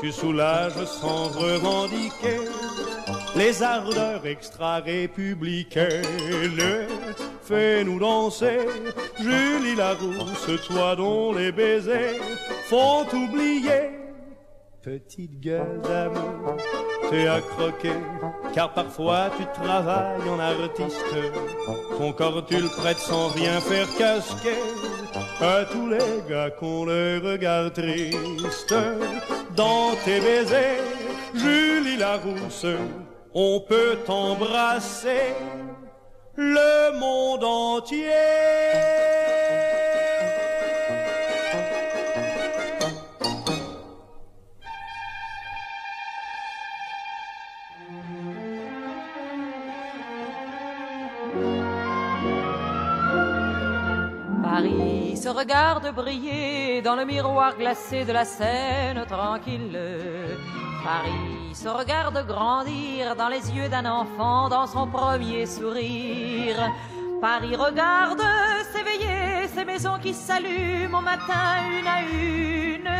[SPEAKER 25] Tu soulages sans revendiquer les ardeurs extra-républicaines. Fais-nous danser, Julie Larousse, toi dont les baisers font oublier. Petite gueule d'amour, t'es à croquer, car parfois tu travailles en artiste. Ton corps tu le prêtes sans rien faire casquer à tous les gars qu'on les regarde triste. Dans tes baisers, Julie Larousse, on peut embrasser le monde entier.
[SPEAKER 26] Paris se regarde briller dans le miroir glacé de la Seine tranquille. Paris se regarde grandir dans les yeux d'un enfant dans son premier sourire. Paris regarde s'éveiller ces maisons qui s'allument au matin une à une.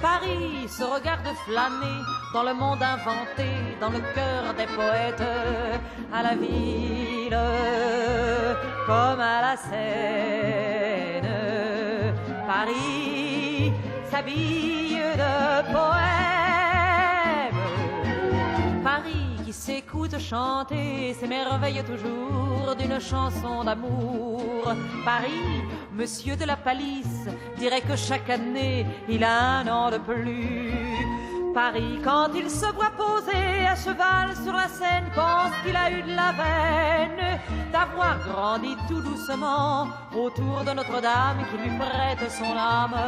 [SPEAKER 26] Paris se regarde flâner dans le monde inventé, dans le cœur des poètes, à la ville comme à la Seine. Paris s'habille de poèmes. S'écoute chanter s'émerveille toujours d'une chanson d'amour. Paris, monsieur de la palisse, dirait que chaque année il a un an de plus. Paris, quand il se voit poser à cheval sur la scène, pense qu'il a eu de la veine d'avoir grandi tout doucement autour de Notre-Dame qui lui prête son âme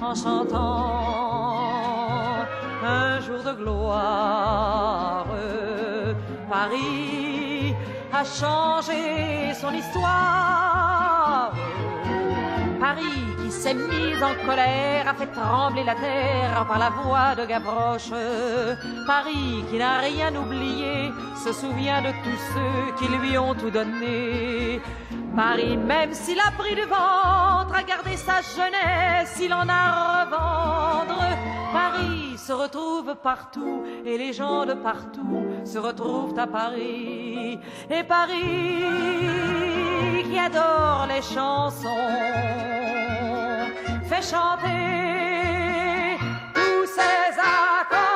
[SPEAKER 26] en chantant un jour de gloire. Paris a changé son histoire. Paris qui s'est mis en colère a fait trembler la terre par la voix de Gavroche. Paris qui n'a rien oublié se souvient de tous ceux qui lui ont tout donné. Paris, même s'il a pris du ventre, a gardé sa jeunesse, il en a revendre. Paris se retrouve partout et les gens de partout se retrouvent à Paris. Et Paris qui adore les chansons fait chanter tous ces accordéons.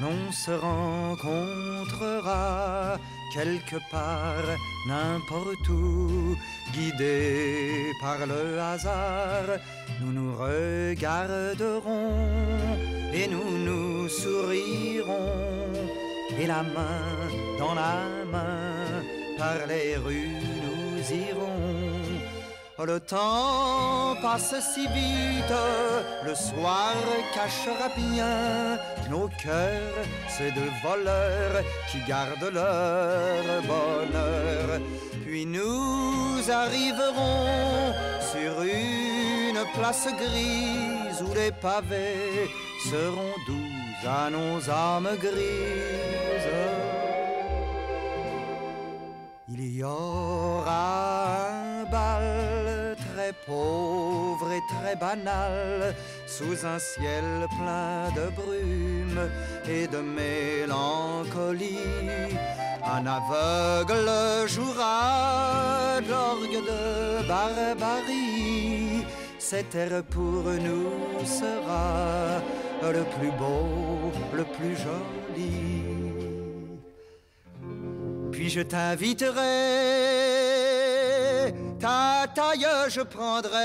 [SPEAKER 15] L'on se rencontrera quelque part, n'importe où, guidés par le hasard, nous nous regarderons et nous nous sourirons, et la main dans la main, par les rues nous irons. Le temps passe si vite, le soir cachera bien nos cœurs, ces deux voleurs qui gardent leur bonheur. Puis nous arriverons sur une place grise où les pavés seront doux à nos âmes grises. Il y aura pauvre et très banal, sous un ciel plein de brume et de mélancolie. Un aveugle jouera d'orgue de barbarie. Cet air pour nous sera le plus beau, le plus joli. Puis je t'inviterai, ta taille je prendrai.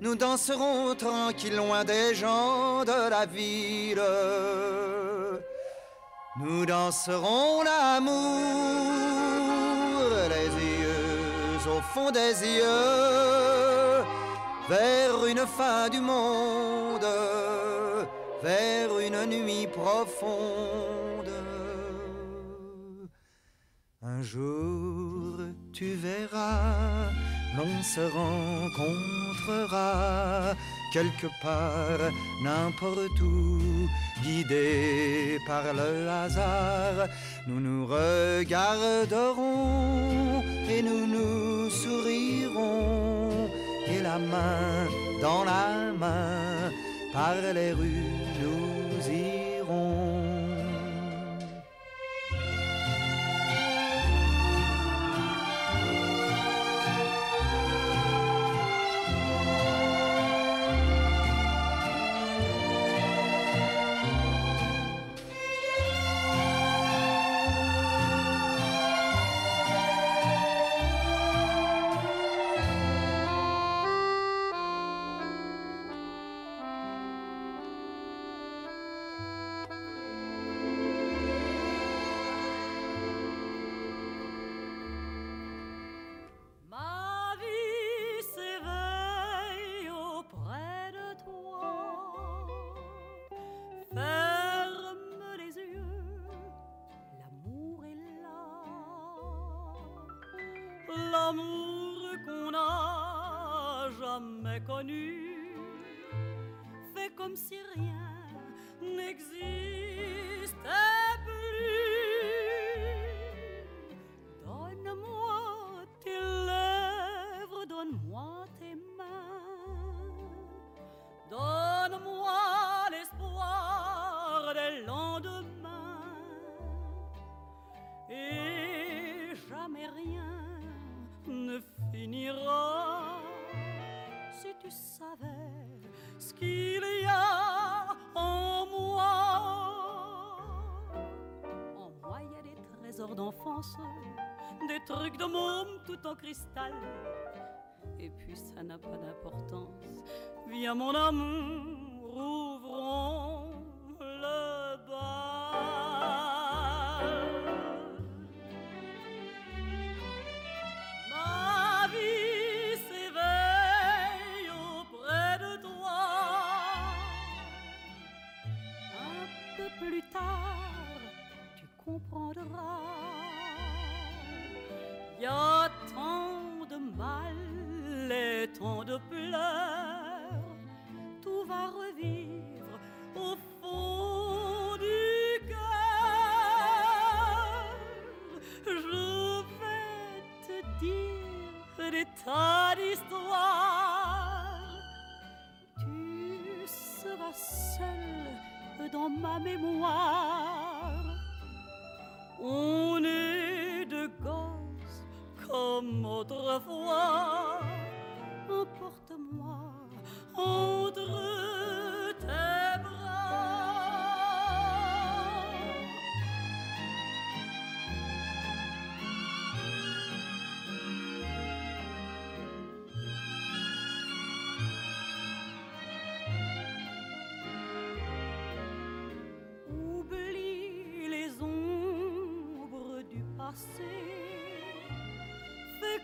[SPEAKER 15] Nous danserons tranquille loin des gens de la ville. Nous danserons l'amour, les yeux au fond des yeux, vers une fin du monde, vers une nuit profonde. Jour, tu verras, l'on se rencontrera quelque part, n'importe où, guidés par le hasard, nous nous regarderons et nous nous sourirons, et la main dans la main, par les rues nous irons.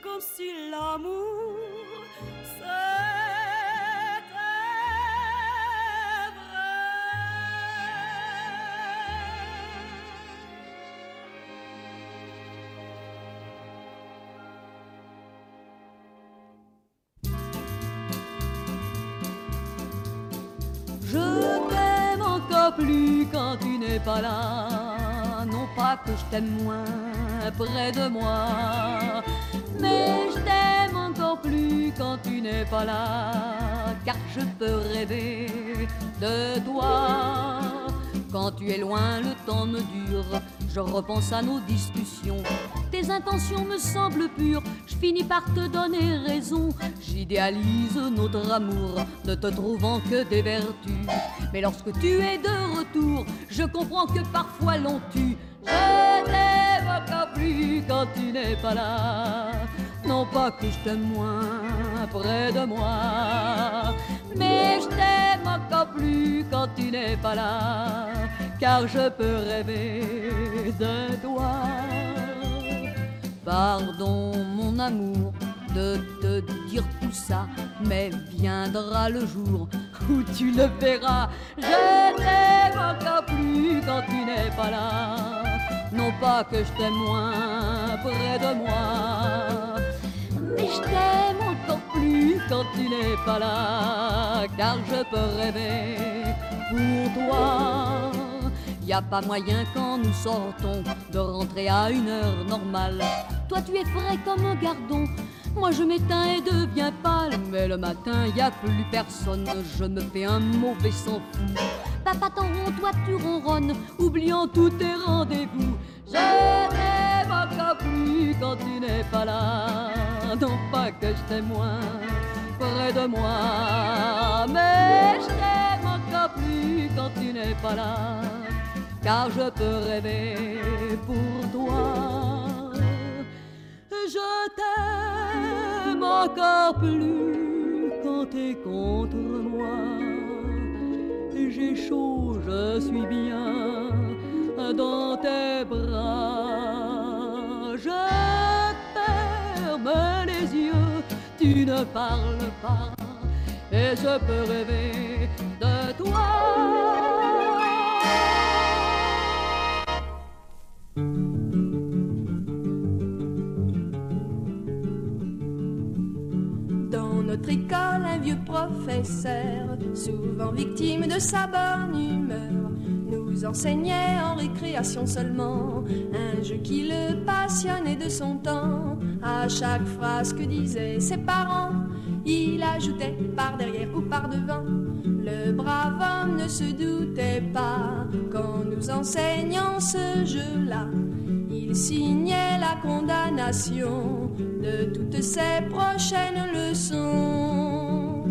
[SPEAKER 27] Comme si l'amour c'était
[SPEAKER 28] Je t'aime encore plus quand tu n'es pas là. Non pas que je t'aime moins près de moi, mais je t'aime encore
[SPEAKER 29] plus quand tu n'es pas là, car je peux rêver de toi. Quand tu es loin, le temps me dure, je repense à nos discussions. Tes intentions me semblent pures, je finis par te donner raison. J'idéalise notre amour, ne te trouvant que des vertus. Mais lorsque tu es de retour, je comprends que parfois l'on tue. Je t'aime encore plus quand tu n'es pas là. Non pas que je t'aime moins près de moi, mais je t'aime encore plus quand tu n'es pas là, car je peux rêver de toi. Pardon mon amour de te dire tout ça, mais viendra le jour où tu le verras. Je t'aime encore plus quand tu n'es pas là. Non pas que je t'aime moins près de moi, mais je t'aime encore plus quand tu n'es pas là, car je peux rêver pour toi. Y a pas moyen quand nous sortons de rentrer à une heure normale. Toi tu es frais comme un gardon, moi je m'éteins et deviens pâle. Mais le matin y a plus personne, je me fais un mauvais sang fou. Papa t'enronde, toi tu ronronnes, oubliant tous tes rendez-vous. Je t'aime encore plus quand tu n'es pas là. Non pas que je t'aime moins près de moi, mais je t'aime encore plus quand tu n'es pas là. Car je peux rêver pour toi. Je t'aime encore plus quand t'es contre moi. J'ai chaud, je suis bien dans tes bras. Je les yeux, tu ne parles pas, et je peux rêver de toi. Notre un vieux professeur, souvent victime de sa bonne humeur, nous enseignait en récréation seulement un jeu qui le passionnait de son temps. À chaque phrase que disaient ses parents, il ajoutait par derrière ou par devant. Le brave homme ne se doutait pas qu'en nous enseignant ce jeu-là, il signait la condamnation de toutes ses prochaines leçons.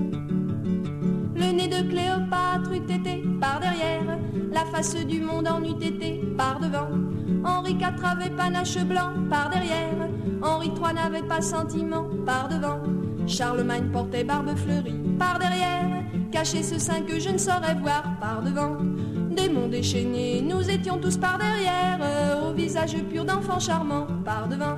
[SPEAKER 29] Le nez de Cléopâtre eût été par derrière, la face du monde en eût été par devant. Henri IV avait panache blanc par derrière, Henri III n'avait pas sentiment par devant. Charlemagne portait barbe fleurie par derrière, caché ce sein que je ne saurais voir par devant. Démons déchaînés, nous étions tous par derrière, au visage pur d'enfants charmants par devant.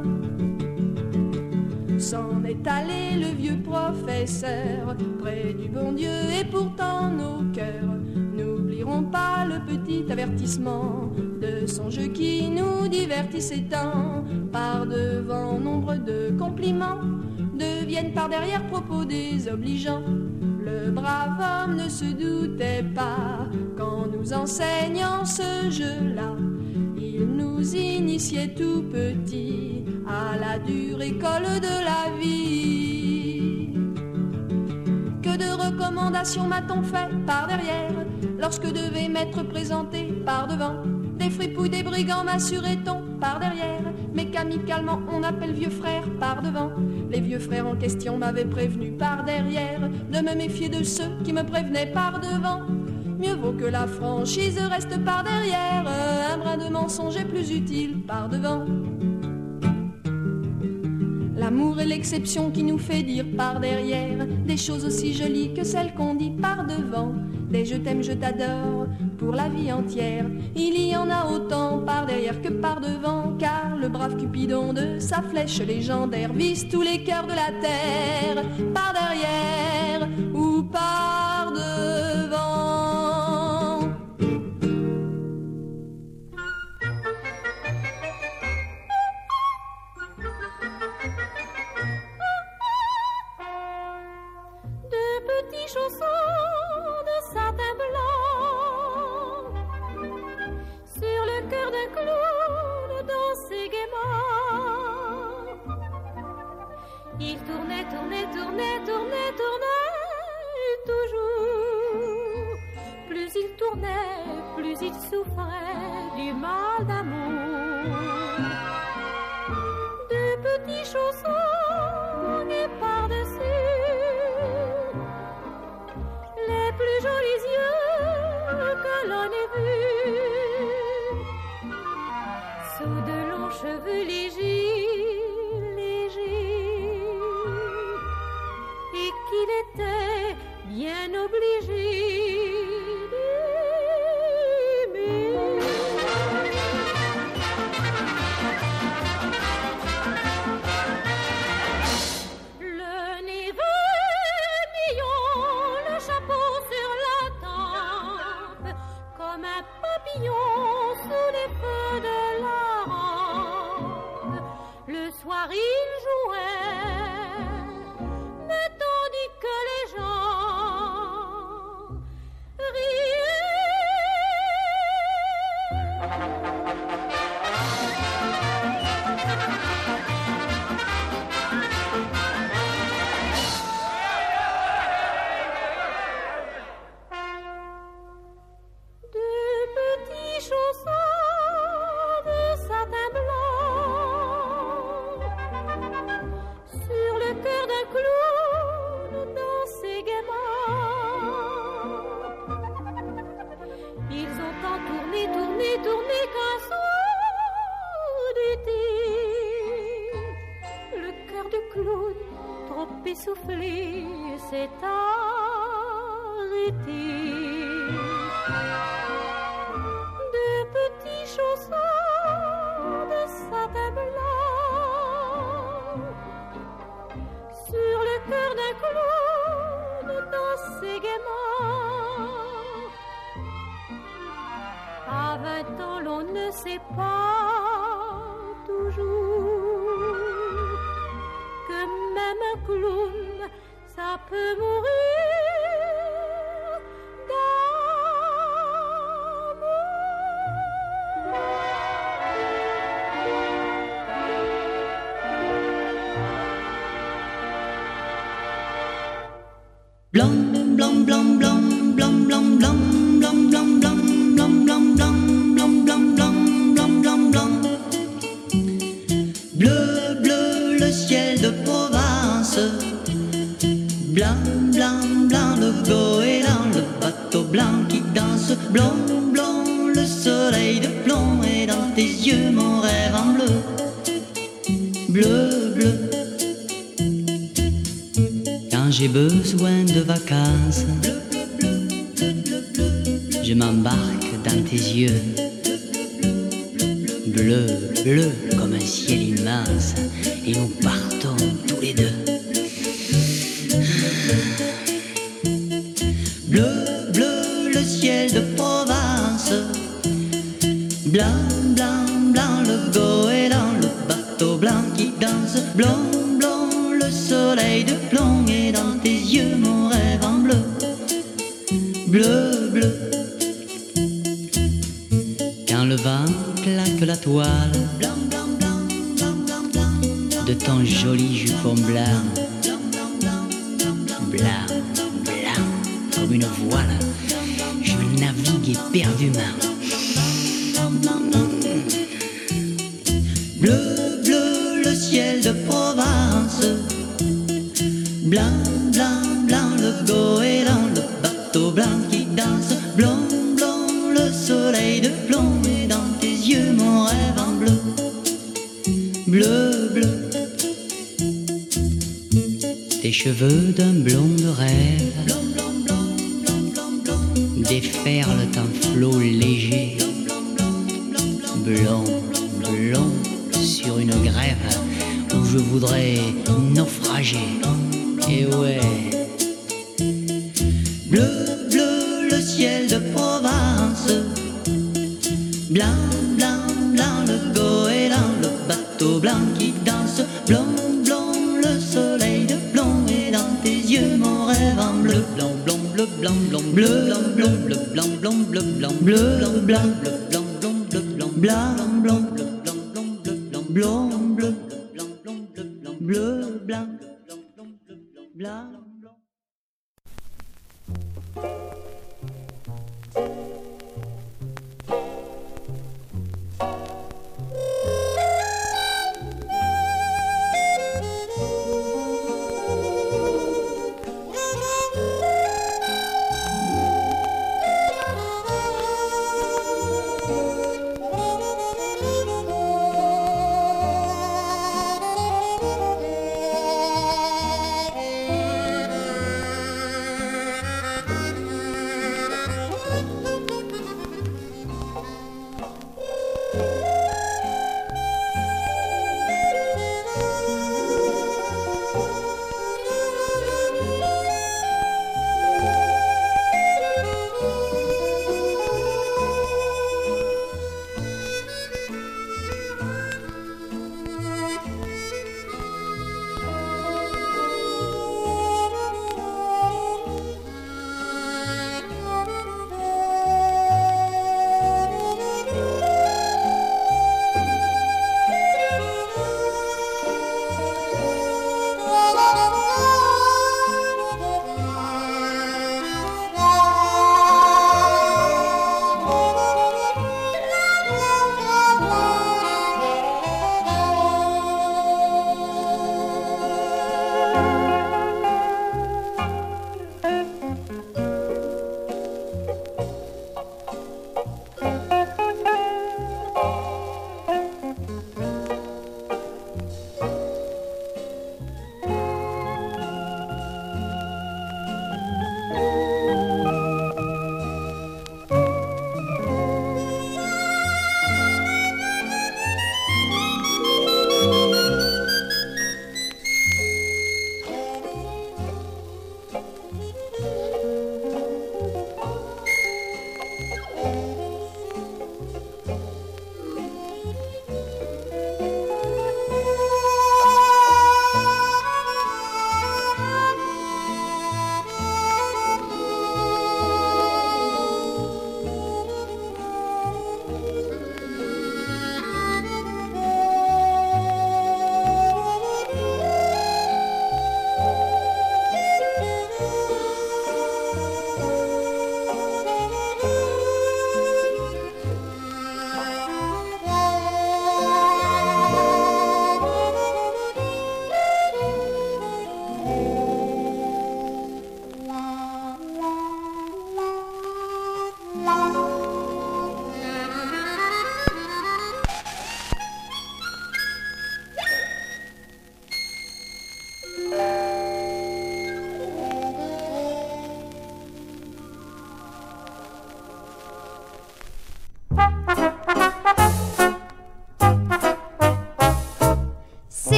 [SPEAKER 29] S'en est allé le vieux professeur près du bon Dieu et pourtant nos cœurs n'oublieront pas le petit avertissement de son jeu qui nous divertissait tant. Par devant nombre de compliments deviennent par derrière propos désobligeants. Le brave homme ne se doutait pas qu'en nous enseignant ce jeu-là, il nous initiait tout petit à la dure école de la vie. Que de recommandations m'a-t-on fait par derrière lorsque devait m'être présenté par devant? Des fripouilles, des brigands m'assurait-on par derrière. Mais qu'amicalement on appelle vieux frère par devant. Les vieux frères en question m'avaient prévenu par derrière. De me méfier de ceux qui me prévenaient par devant. Mieux vaut que la franchise reste par derrière. Un brin de mensonge est plus utile par devant. L'amour est l'exception qui nous fait dire par derrière. Des choses aussi jolies que celles qu'on dit par devant. Je t'aime, je t'adore pour la vie entière. Il y en a autant par derrière que par devant, car le brave Cupidon de sa flèche légendaire vise tous les cœurs de la terre par derrière
[SPEAKER 14] tourner, tourner, tourner, tourner, toujours. Plus il tournait, plus il souffrait du mal d'amour. De petits chaussons et par-dessus, les plus jolis yeux que l'on ait vus. Sous de longs cheveux légers, qu'il était bien obligé. clown, trop essoufflé, s'est arrêté. De petits chaussons de satin blanc sur le cœur d'un clown dansait gaiement. À vingt ans, l'on ne sait pas.
[SPEAKER 30] Amour.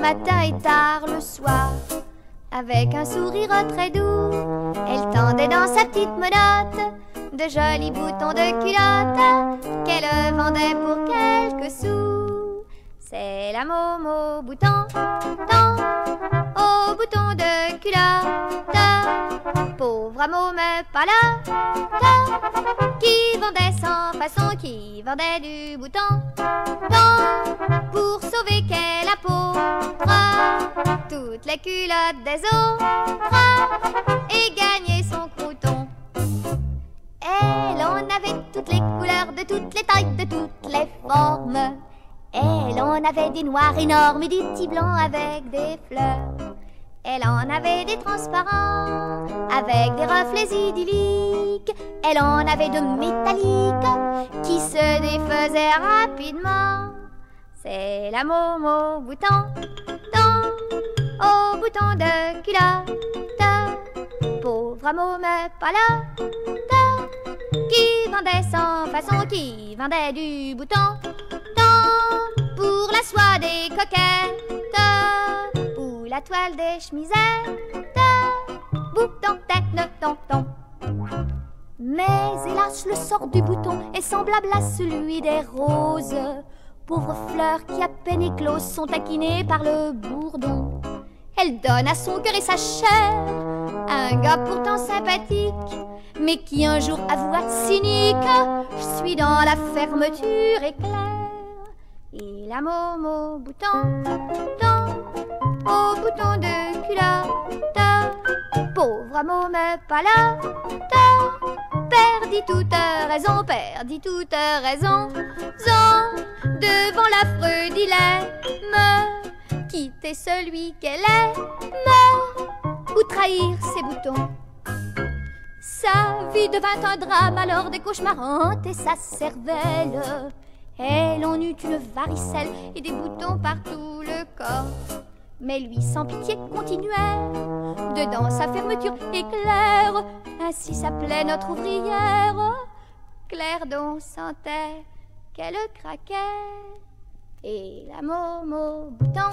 [SPEAKER 30] Matin et tard le soir. Avec un sourire très doux, elle tendait dans sa petite menotte de jolis boutons de culotte qu'elle vendait pour quelques sous. C'est la Momo bouton, tant, au bouton de culotte. Pauvre môme pas là, qui vendait sans façon, qui vendait du bouton, tant, pour sauver qu'elle toutes les culottes des autres et gagner son crouton. Elle en avait toutes les couleurs, de toutes les tailles, de toutes les formes. Elle en avait des noirs énormes et des petits blancs avec des fleurs. Elle en avait des transparents avec des reflets idylliques. Elle en avait de métalliques qui se défaisaient rapidement. C'est la Momo bouton, ton, au bouton de culotte. Pauvre môme là, qui vendait sans façon, qui vendait du bouton, pour la soie des coquettes ou la toile des chemisettes, bouton, tête, tonton. Mais hélas, le sort du bouton est semblable à celui des roses. Pauvres fleurs qui à peine écloses sont taquinées par le bourdon. Elle donne à son cœur et sa chair un gars pourtant sympathique, mais qui un jour avoua cynique Je suis dans la fermeture éclair. Il a Momo bouton, bouton, au bouton de culotte. Pauvre môme pas là, perdit toute raison, perdit toute raison, devant l'affreux dilemme quitter celui qu'elle est, ou trahir ses boutons. Sa vie devint un drame alors des cauchemars et sa cervelle. Elle en eut une varicelle et des boutons par tout le corps. Mais lui, sans pitié, continuait. Dedans sa fermeture éclair, ainsi s'appelait notre ouvrière. Claire dont sentait qu'elle craquait. Et la Momo bouton,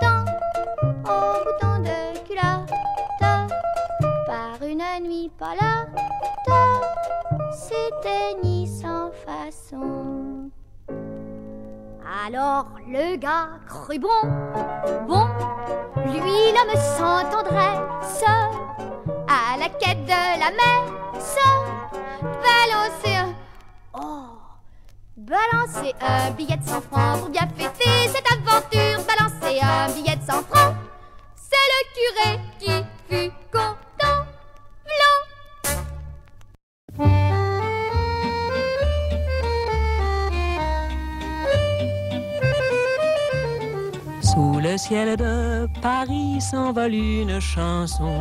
[SPEAKER 30] bouton, au bouton de culotte, par une nuit pas là, ni sans façon. Alors le gars crut bon, bon, lui l'homme sans tendresse, à la quête de la mer, se balancer un... Oh Balancer un billet de 100 francs pour bien fêter cette aventure. Balancer un billet de 100 francs, c'est le curé qui fut content.
[SPEAKER 31] Sous le ciel de Paris s'envole une chanson.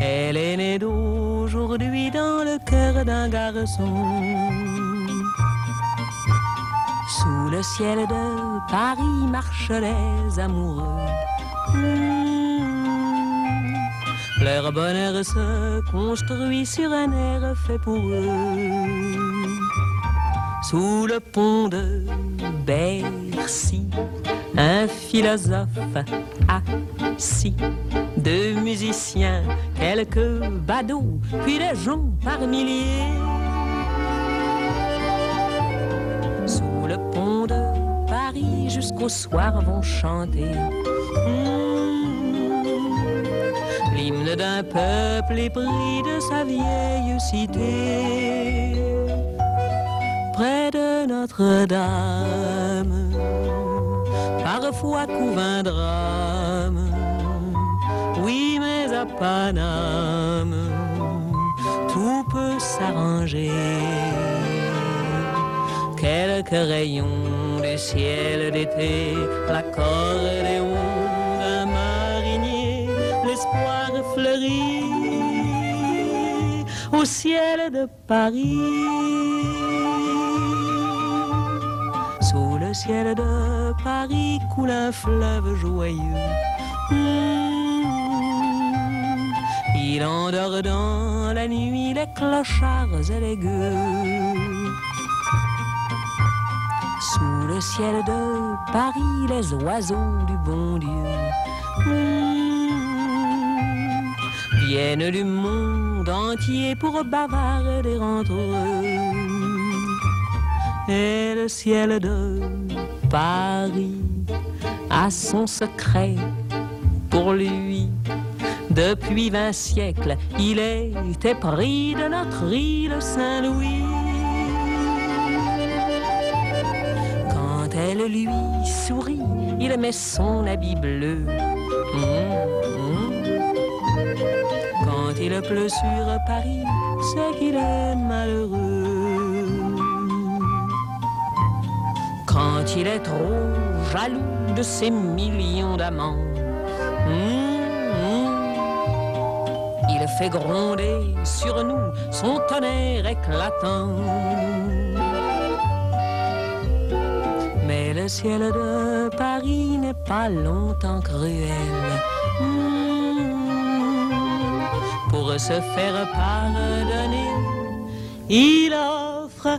[SPEAKER 31] Elle est née d'aujourd'hui dans le cœur d'un garçon. Sous le ciel de Paris marchent les amoureux. Leur bonheur se construit sur un air fait pour eux. Sous le pont de Bercy, un philosophe assis deux musiciens, quelques badauds, puis des gens par milliers. Sous le pont de Paris, jusqu'au soir vont chanter hmm. l'hymne d'un peuple épris de sa vieille cité. Près de Notre-Dame, parfois couvre un drame oui, mais à Paname, tout peut s'arranger. Quelques rayons du ciel d'été, l'accordéon d'un marinier, l'espoir fleurit au ciel de Paris. Le ciel de Paris coule un fleuve joyeux. Il endort dans la nuit les clochards et les gueux. Sous le ciel de Paris, les oiseaux du bon Dieu mmh, viennent du monde entier pour bavarder entre eux. Et le ciel de Paris a son secret pour lui. Depuis vingt siècles, il était pris de notre île Saint-Louis. Quand elle lui sourit, il met son habit bleu. Quand il pleut sur Paris, c'est qu'il est malheureux. Quand il est trop jaloux de ses millions d'amants, il fait gronder sur nous son tonnerre éclatant. Mais le ciel de Paris n'est pas longtemps cruel. Pour se faire pardonner, il offre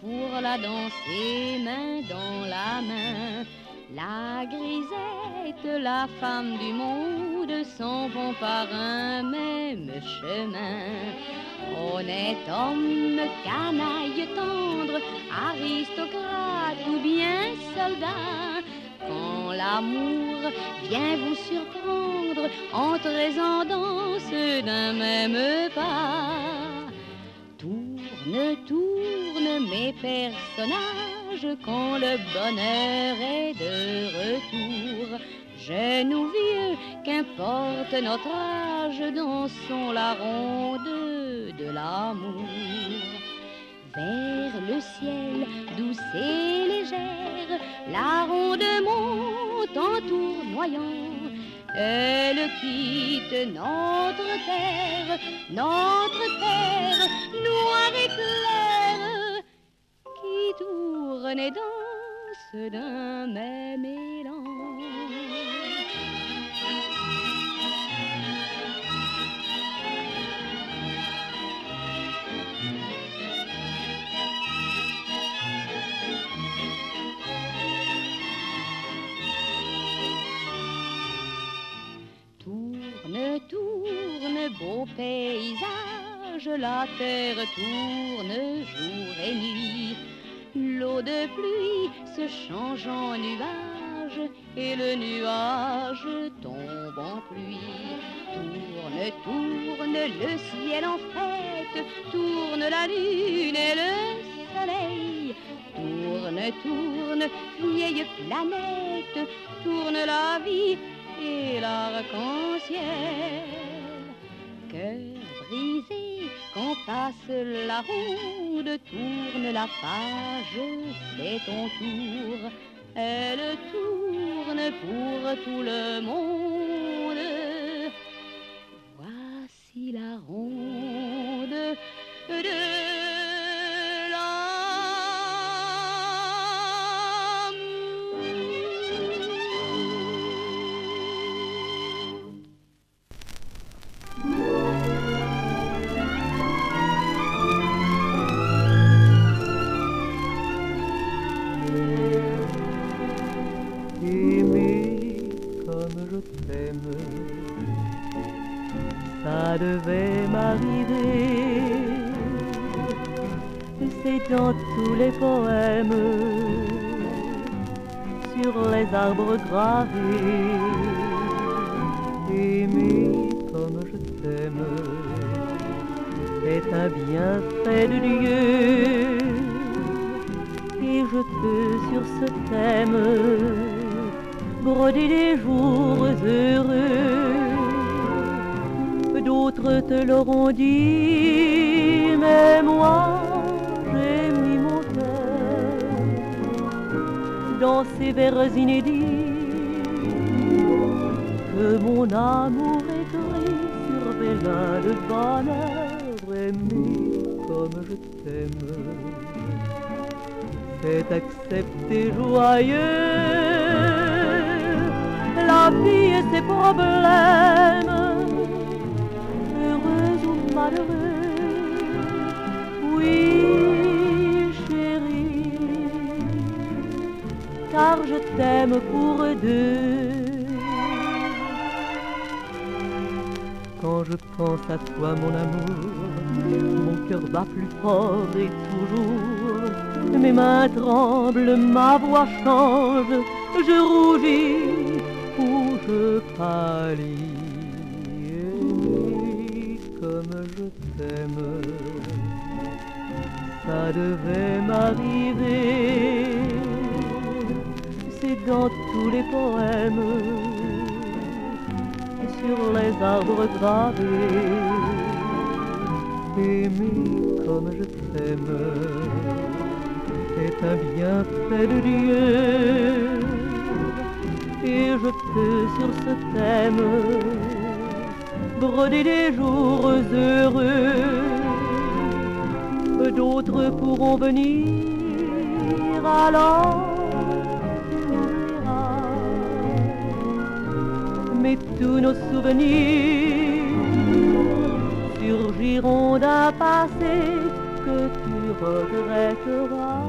[SPEAKER 29] pour la danser main dans la main. La grisette, la femme du monde s'en vont par un même chemin. Honnête homme, canaille tendre, aristocrate ou bien soldat, quand l'amour vient vous surprendre, entrez en danse d'un même pas tourne, tourne mes personnages quand le bonheur est de retour. Jeunes ou vieux, qu'importe notre âge, dansons la ronde de l'amour. Vers le ciel, douce et légère, la ronde monte en tournoyant elle quitte notre terre, notre terre noire et claire, qui tourne et danse d'un même élan. Beau paysage, la terre tourne jour et nuit. L'eau de pluie se change en nuage et le nuage tombe en pluie. Tourne, tourne le ciel en fête, tourne la lune et le soleil. Tourne, tourne, vieille planète, tourne la vie et l'arc-en-ciel. Brisé, quand passe la ronde, tourne la page, c'est ton tour. Elle tourne pour tout le monde. Voici la ronde de
[SPEAKER 17] ça devait m'arriver. C'est dans tous les poèmes, sur les arbres gravés. Aimer comme je t'aime est un bienfait de Dieu. Et je peux sur ce thème broder des jours heureux D'autres te l'auront dit, mais moi j'ai mis mon cœur dans ces vers inédits que mon amour écrit sur vélin de bonheur aimé comme je t'aime. C'est accepter joyeux la vie et ses problèmes, heureux ou malheureux. Oui, chérie, car je t'aime pour deux. Quand je pense à toi, mon amour, mon cœur bat plus fort et toujours. Mes mains tremblent, ma voix change, je rougis je pâlis. Et comme je t'aime, ça devait m'arriver. C'est dans tous les poèmes sur les arbres gravés. Aimer comme je t'aime est un bienfait de Dieu. Et je peux sur ce thème broder des jours heureux. D'autres pourront venir alors mais tous nos souvenirs surgiront d'un passé que tu regretteras.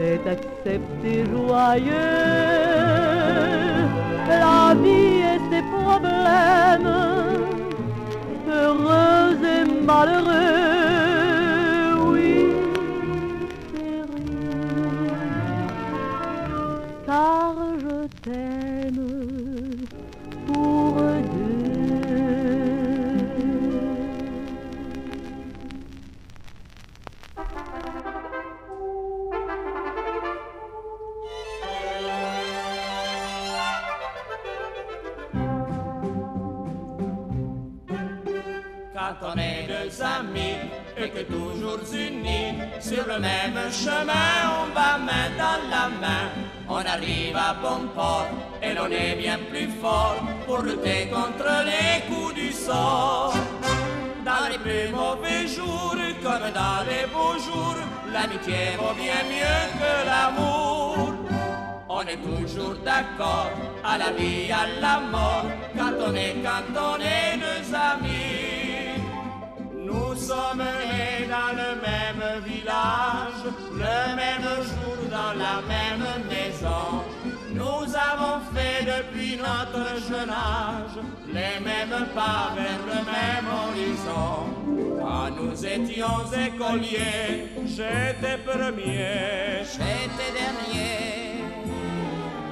[SPEAKER 17] C'est accepter joyeux la vie et ses problèmes, heureux et malheureux.
[SPEAKER 13] Sur le même chemin, on va main dans la main. On arrive à bon port et l'on est bien plus fort pour lutter contre les coups du sort. Dans les plus mauvais jours comme dans les beaux jours, l'amitié vaut bien mieux que l'amour. On est toujours d'accord à la vie, à la mort, quand on est, quand on est deux amis. Nous sommes nés dans le même village, le même jour dans la même maison. Nous avons fait depuis notre jeune âge les mêmes pas vers le même horizon. Quand nous étions écoliers, j'étais premier, j'étais dernier.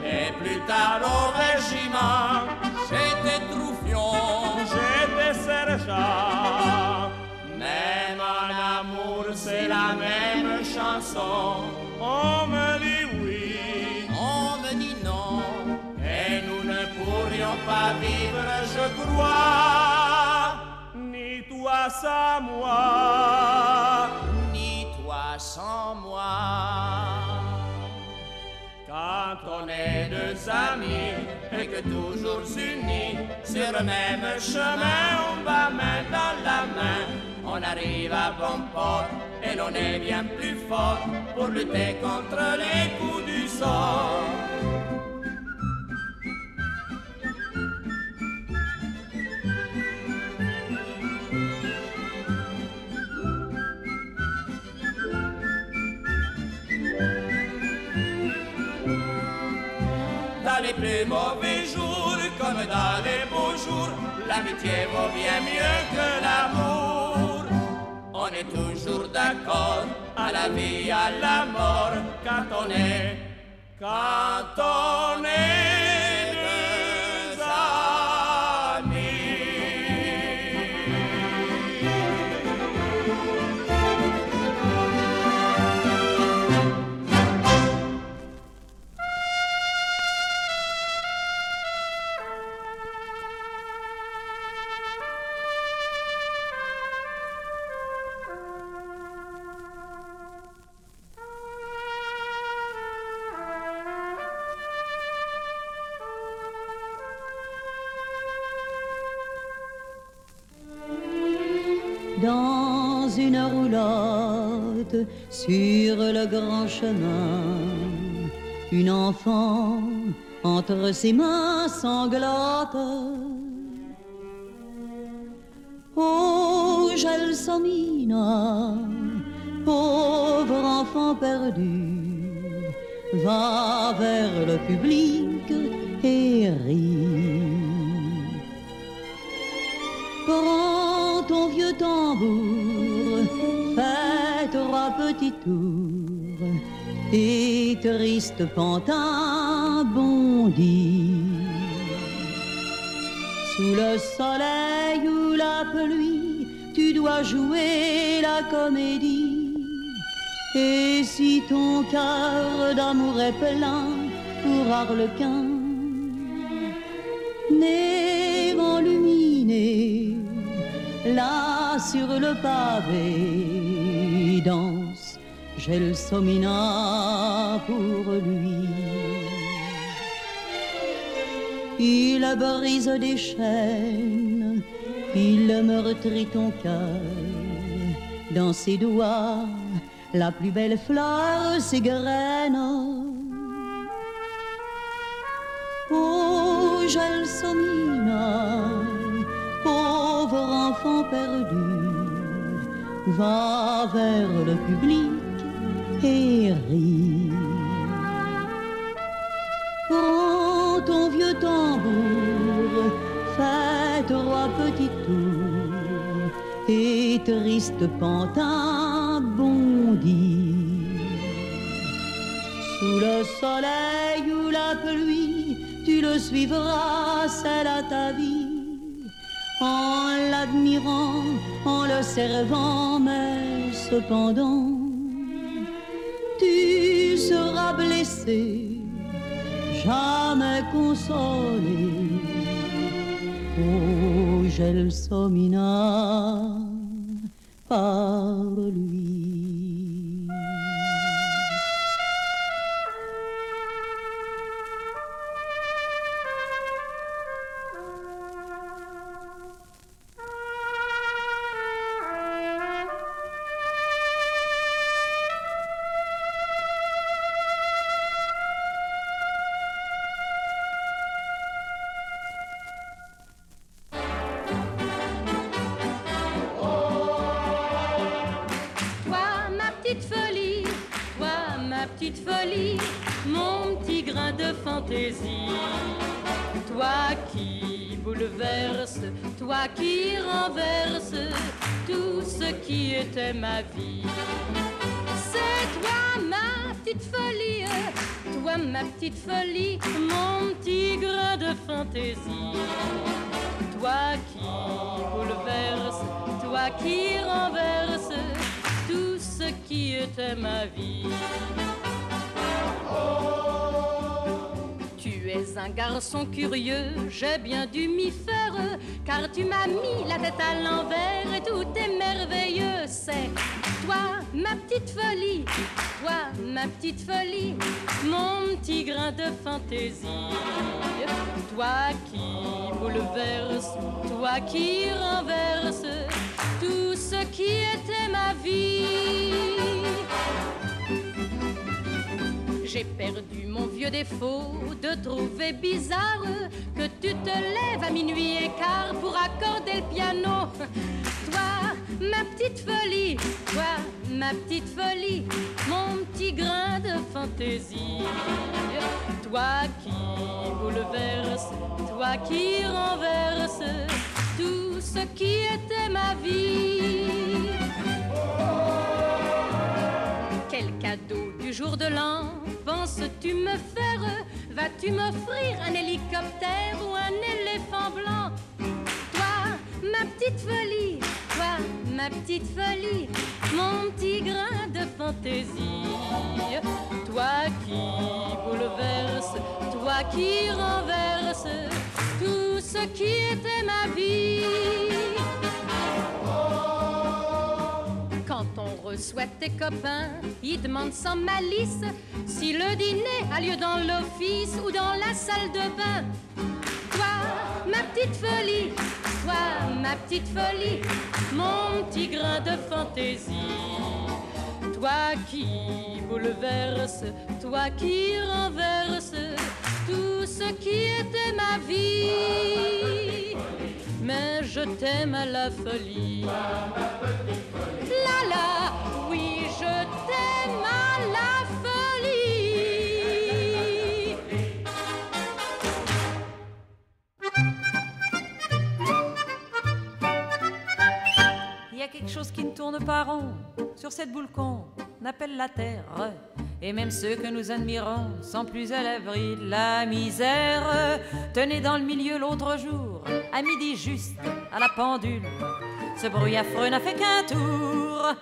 [SPEAKER 13] Et plus tard au régiment, j'étais troufion, j'étais sergent. C'est la même chanson. On me dit oui, on me dit non. Et nous ne pourrions pas vivre, je crois, ni toi sans moi, ni toi sans moi. Quand on est deux amis et que toujours unis sur le même chemin, on va main dans la main. On arrive à bon port et l'on est bien plus fort pour lutter contre les coups du sort. Dans les plus mauvais jours comme dans les beaux jours, l'amitié vaut bien mieux que l'amour. On est toujours d'accord. À la vie, à la mort, quand on est,
[SPEAKER 28] sur le grand chemin. Une enfant entre ses mains sanglantes. Oh, Gelsomina, pauvre enfant perdu, va vers le public et rit. Prends ton vieux tambour, fais trois petits tours, et triste pantin bondit. Sous le soleil ou la pluie, tu dois jouer la comédie. Et si ton cœur d'amour est plein pour Arlequin, né enluminé, là sur le pavé, danse Gelsomina pour lui. Il brise des chaînes, il meurtrit ton cœur. Dans ses doigts, la plus belle fleur s'égrène. Oh, Gelsomina, pauvre enfant perdu, va vers le public et rit. Prends ton vieux tambour, fais trois petits tours, et triste pantin bondit. Sous le soleil ou la pluie, tu le suivras, c'est là ta vie, en l'admirant, en le servant, mais cependant, tu seras blessé jamais consolé. Oh, Gelsomina, par lui.
[SPEAKER 17] Ma vie. C'est toi, ma petite folie, toi, ma petite folie, mon grain de fantaisie. Toi qui bouleverse, toi qui renverse tout ce qui était ma vie. Es un garçon curieux, j'ai bien dû m'y faire, car tu m'as mis la tête à l'envers et tout est merveilleux. C'est toi, ma petite folie, toi, ma petite folie, mon petit grain de fantaisie. Toi qui bouleverse, toi qui renverse tout ce qui était ma vie. J'ai perdu mon vieux défaut de trouver bizarre que tu te lèves à minuit et quart pour accorder le piano. Toi, ma petite folie, toi, ma petite folie, mon petit grain de fantaisie. Toi qui bouleverse, toi qui renverse tout ce qui était ma vie. Quel cadeau du jour de l'an penses-tu me faire Vas-tu m'offrir un hélicoptère ou un éléphant blanc? Toi, ma petite folie, toi, ma petite folie, mon petit grain de fantaisie. Toi qui bouleverse, toi qui renverse tout ce qui était ma vie. Reçoit tes copains, ils demandent sans malice si le dîner a lieu dans l'office ou dans la salle de bain. Toi, ma
[SPEAKER 14] petite folie, toi, ma petite folie, mon petit grain de fantaisie. Toi qui bouleverse, toi qui renverse tout ce qui était ma vie. Mais je t'aime à la folie. La la, oui, je t'aime à la folie.
[SPEAKER 26] Il y a quelque chose qui ne tourne pas rond sur cette boule qu'on appelle la terre. Et même ceux que nous admirons sont plus à l'abri de la misère. Tenez dans le milieu l'autre jour, à midi juste, à la pendule. Ce bruit affreux n'a fait qu'un tour.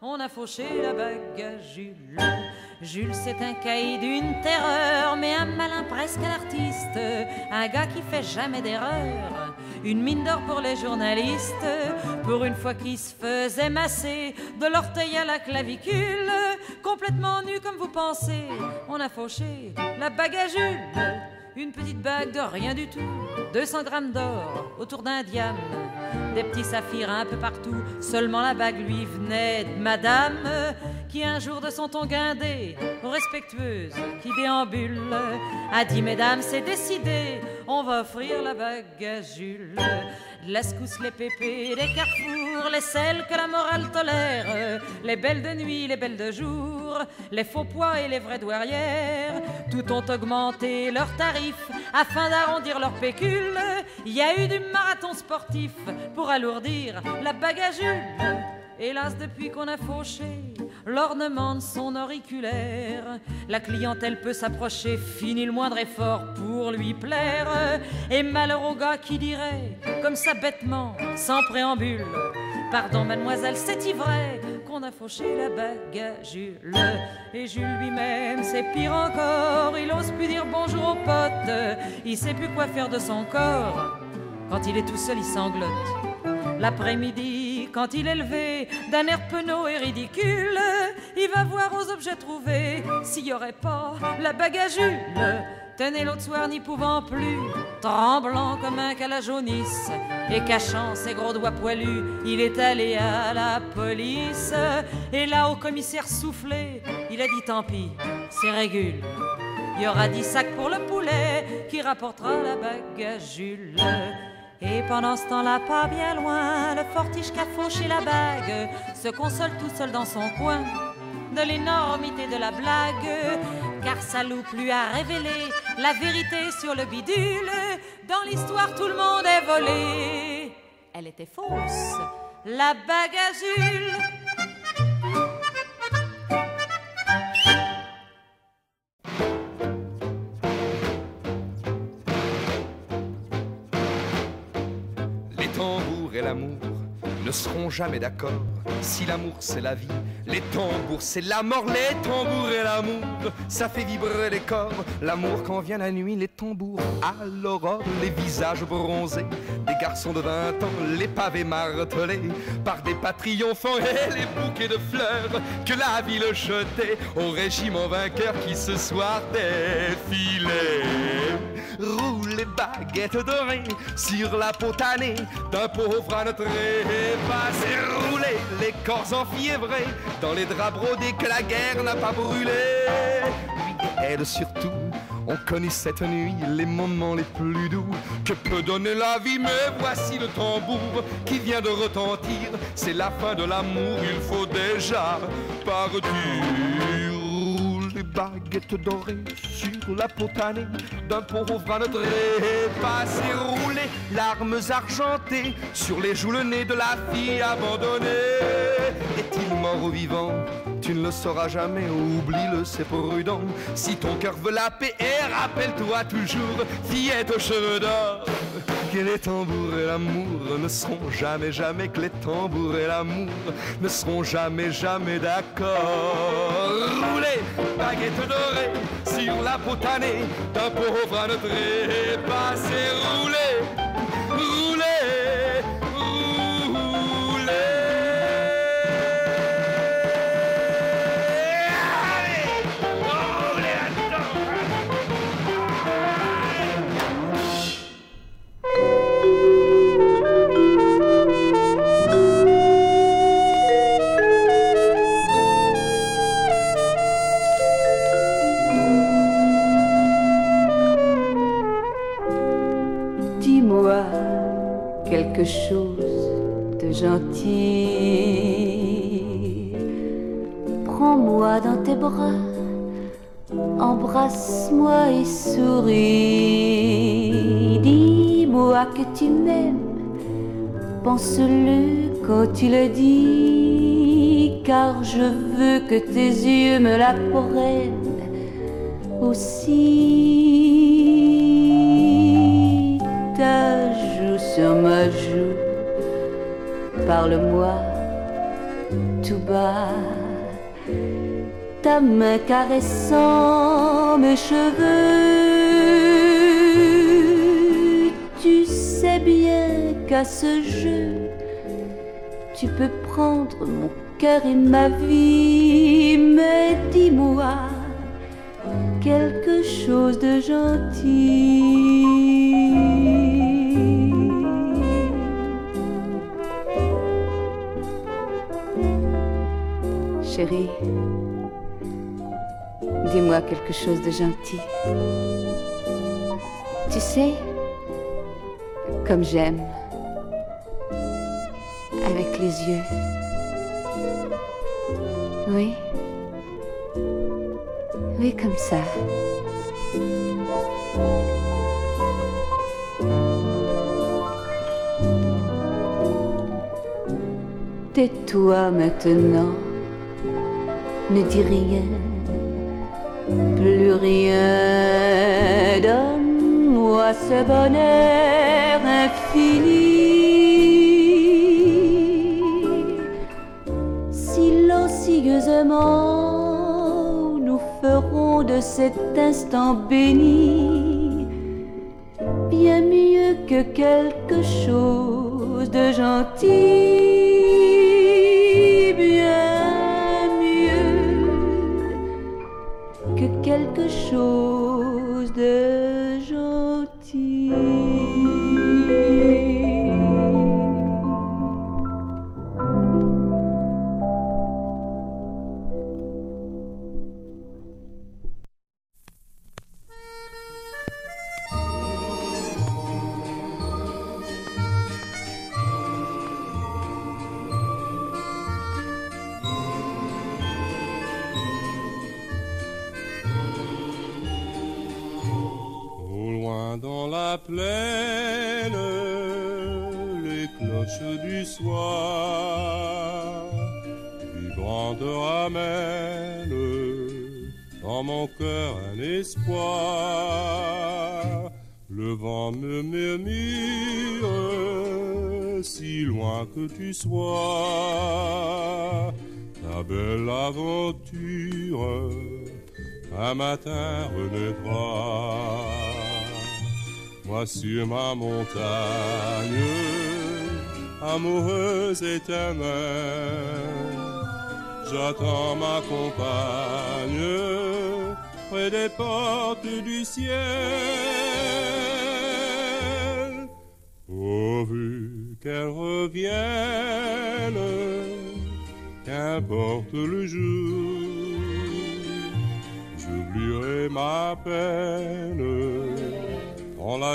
[SPEAKER 26] On a fauché la bague à Jules. Jules, c'est un caïd d'une terreur, mais un malin presque un artiste. Un gars qui fait jamais d'erreur. Une mine d'or pour les journalistes. Pour une fois qu'il se faisait masser de l'orteil à la clavicule. Complètement nu comme vous pensez. On a fauché la Jules. Une petite bague de rien du tout. 200 grammes d'or autour d'un diamant des petits saphirs un peu partout. Seulement la bague lui venait de madame, qui un jour de son ton guindé, respectueuse, qui déambule, a dit Mesdames, c'est décidé, on va offrir la bague à Jules. La secousse, les pépés, les carrefours, les selles que la morale tolère, les belles de nuit, les belles de jour, les faux poids et les vraies douairières, tout ont augmenté leurs tarifs afin d'arrondir leur pécule. Il y a eu du marathon sportif pour alourdir la Jules. Hélas, depuis qu'on a fauché l'ornement de son auriculaire, la clientèle peut s'approcher, fini le moindre effort pour lui plaire. Et malheur au gars qui dirait, comme ça bêtement, sans préambule, Pardon, mademoiselle, c'est vrai qu'on a fauché la Jules. Et Jules lui-même, c'est pire encore, il ose plus dire bonjour aux potes, il sait plus quoi faire de son corps. Quand il est tout seul, il sanglote. L'après-midi, quand il est levé d'un air penaud et ridicule, il va voir aux objets trouvés s'il y aurait pas la Jules. Tenez l'autre soir n'y pouvant plus, tremblant comme un calajaunisse, et cachant ses gros doigts poilus, il est allé à la police. Et là, au commissaire soufflé, il a dit tant pis, c'est régule. Il y aura dix sacs pour le poulet qui rapportera la Jules. Et pendant ce temps-là, pas bien loin, le fortiche qu'a fauché la bague se console tout seul dans son coin de l'énormité de la blague, car ça loupe lui a révélé la vérité sur le bidule. Dans l'histoire, tout le monde est volé. Elle était fausse, la bague à Jules.
[SPEAKER 32] Ne seront jamais d'accord. Si l'amour c'est la vie, les tambours c'est la mort. Les tambours et l'amour, ça fait vibrer les corps. L'amour quand vient la nuit, les tambours à l'aurore, les visages bronzés des garçons de 20 ans, les pavés martelés par des pas triomphants et les bouquets de fleurs que la ville jetait au régiment vainqueur qui ce soir défilait. Roule les baguettes dorées sur la peau tannée d'un pauvre à notre passé rouler les corps enfiévrés dans les draps brodés que la guerre n'a pas brûlé. Lui et elle surtout ont connu cette nuit les moments les plus doux que peut donner la vie. Mais voici le tambour qui vient de retentir. C'est la fin de l'amour, il faut déjà partir les baguettes dorées sur la peau d'un pauvre notre passé roulé, larmes argentées sur les joues le nez de la fille abandonnée. Est-il mort ou vivant? Tu ne le sauras jamais, oublie-le, c'est prudent. Si ton cœur veut la paix, et rappelle-toi toujours, fillette aux cheveux d'or, que les tambours et l'amour ne seront jamais, jamais, que les tambours et l'amour ne seront jamais, jamais d'accord. Roulez, baguette dorée, sur la peau tannée d'un pauvre à notre passé. Roulez, roulez,
[SPEAKER 28] chose de gentil. Prends-moi dans tes bras, embrasse-moi et souris. Dis-moi que tu m'aimes, pense-le quand tu le dis, car je veux que tes yeux me l'apprennent aussi. Ta sur ma joue, parle-moi tout bas. Ta main caressant mes cheveux, tu sais bien qu'à ce jeu, tu peux prendre mon cœur et ma vie, mais dis-moi quelque chose de gentil. Chérie, dis-moi quelque chose de gentil. Tu sais, comme j'aime, avec les yeux. Oui. Oui, comme ça. Tais-toi maintenant, ne dis rien, plus rien, donne-moi ce bonheur infini. Silencieusement, nous ferons de cet instant béni bien mieux que quelque chose de gentil,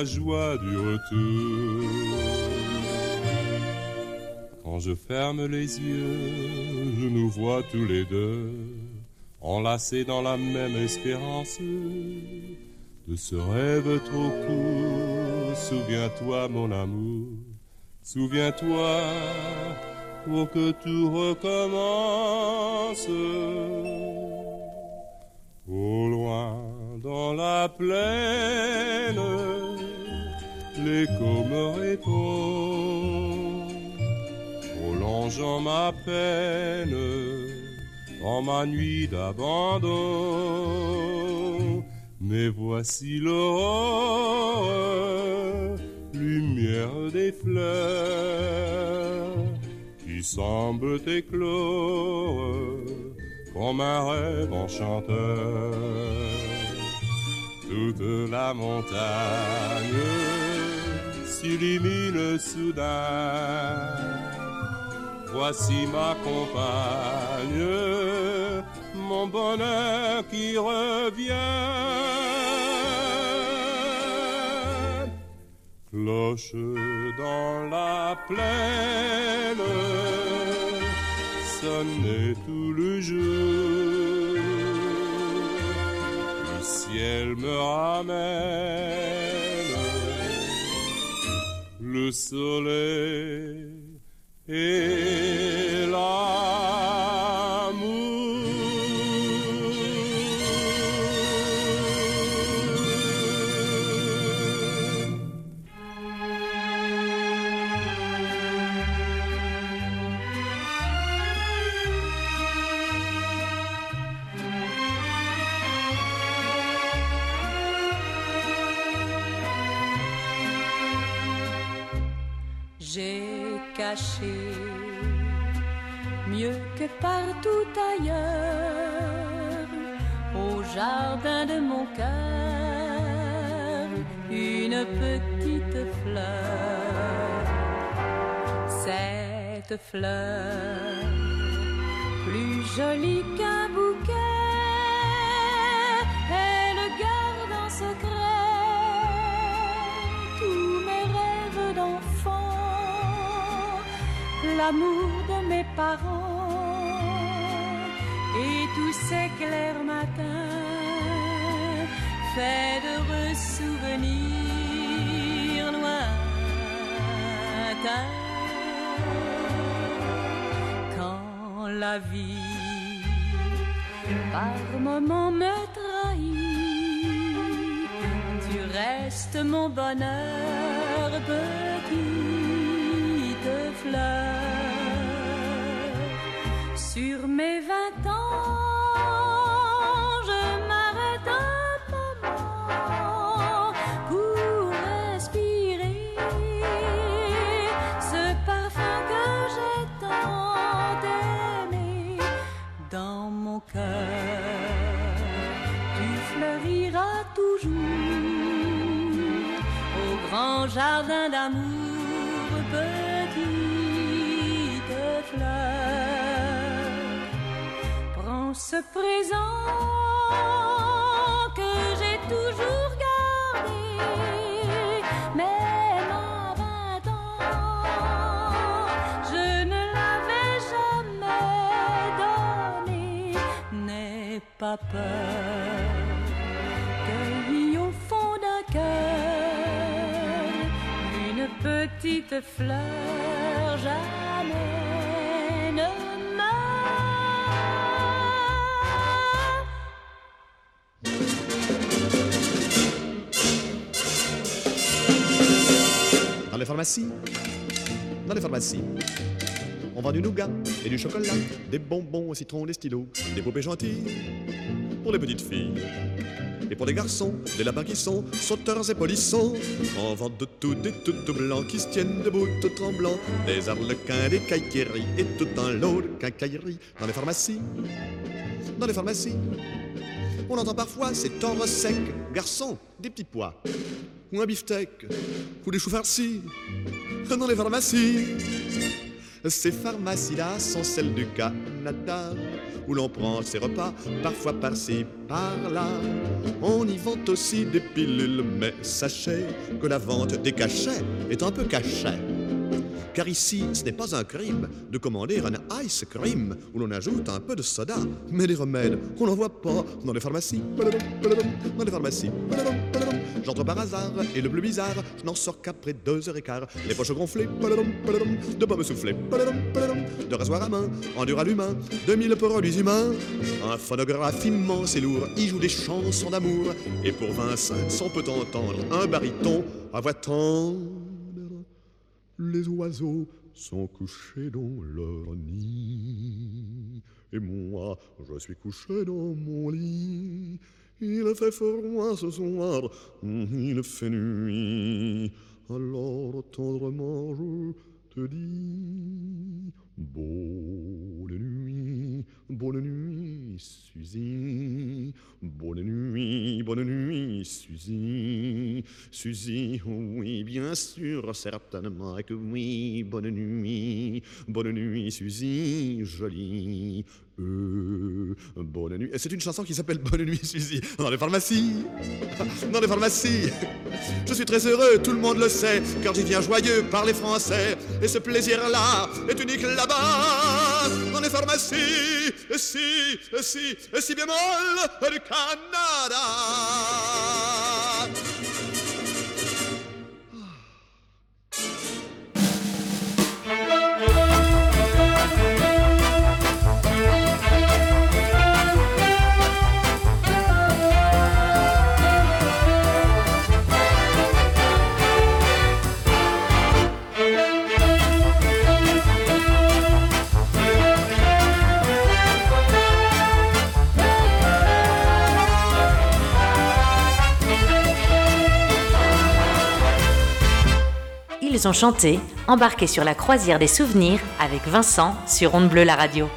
[SPEAKER 24] la joie du retour. Quand je ferme les yeux, je nous vois tous les deux, enlacés dans la même espérance de ce rêve trop court. Souviens-toi, mon amour, souviens-toi pour que tout recommence. Au loin dans la plaine, l'écho me répond, prolongeant ma peine en ma nuit d'abandon. Mais voici l'aurore, lumière des fleurs, qui semble éclore comme un rêve enchanteur. Toute la montagne s'illumine soudain. Voici ma compagne, mon bonheur qui revient. cloche dans la plaine sonnait tout le jour. Le ciel me ramène le soleil et l'amour.
[SPEAKER 31] Partout ailleurs au jardin de mon cœur une petite fleur. Cette fleur, plus jolie qu'un bouquet, elle garde en secret tous mes rêves d'enfant, l'amour de mes parents et tous ces clairs matins faits d'heureux souvenirs lointains. Quand la vie par moments me trahit, tu restes mon bonheur, petite fleur. Sur mes jardin d'amour, petite fleur. Prends ce présent que j'ai toujours gardé, même à vingt ans, je ne l'avais jamais donné. N'aie pas peur, cueillis au fond d'un cœur petite fleur, jamais ne.
[SPEAKER 33] Dans les pharmacies, dans les pharmacies, on vend du nougat et du chocolat, des bonbons au citron, des stylos, des poupées gentilles pour les petites filles. Et pour les garçons, des lapins qui sont sauteurs et polissons. On vend de tout, des tout tout blancs qui se tiennent debout tout tremblants. Des arlequins, des cailleries et tout un lot de quincailleries. Dans les pharmacies, dans les pharmacies, on entend parfois ces tendres secs. Garçons, des petits pois, ou un beefsteak, ou des choux farcis. Dans les pharmacies, ces pharmacies-là sont celles du Canada, où l'on prend ses repas, parfois par-ci, par-là. On y vend aussi des pilules, mais sachez que la vente des cachets est un peu cachée. Car ici, ce n'est pas un crime de commander un ice cream où l'on ajoute un peu de soda. Mais les remèdes, on n'en voit pas dans les pharmacies. Dans les pharmacies. J'entre par hasard et le plus bizarre, je n'en sors qu'après deux heures et quart. Les poches gonflées, de pas me souffler, de rasoir à main, en dur à l'humain, de mille produits humains. Un phonographe immense et lourd y joue des chansons d'amour. Et pour 25 cents peut entendre un baryton à voix tendre. Les oiseaux sont couchés dans leur nid. Et moi, je suis couché dans mon lit. Il fait froid ce soir, il fait nuit. Alors tendrement je te dis Bonne nuit, bonne nuit, Suzy. Bonne nuit, bonne nuit, Suzy. Suzy, oui, bien sûr, certainement que oui. Bonne nuit, bonne nuit, Suzy, jolie. Euh, bonne nuit. C'est une chanson qui s'appelle Bonne nuit, Suzy, dans les pharmacies. Dans les pharmacies. Je suis très heureux, tout le monde le sait, car j'y viens joyeux par les Français. Et ce plaisir-là est unique là-bas, dans les pharmacies. Et si, et si, si bémol du Canada.
[SPEAKER 1] Ils ont chanté, embarqué sur la croisière des souvenirs avec Vincent sur Onde Bleue la radio.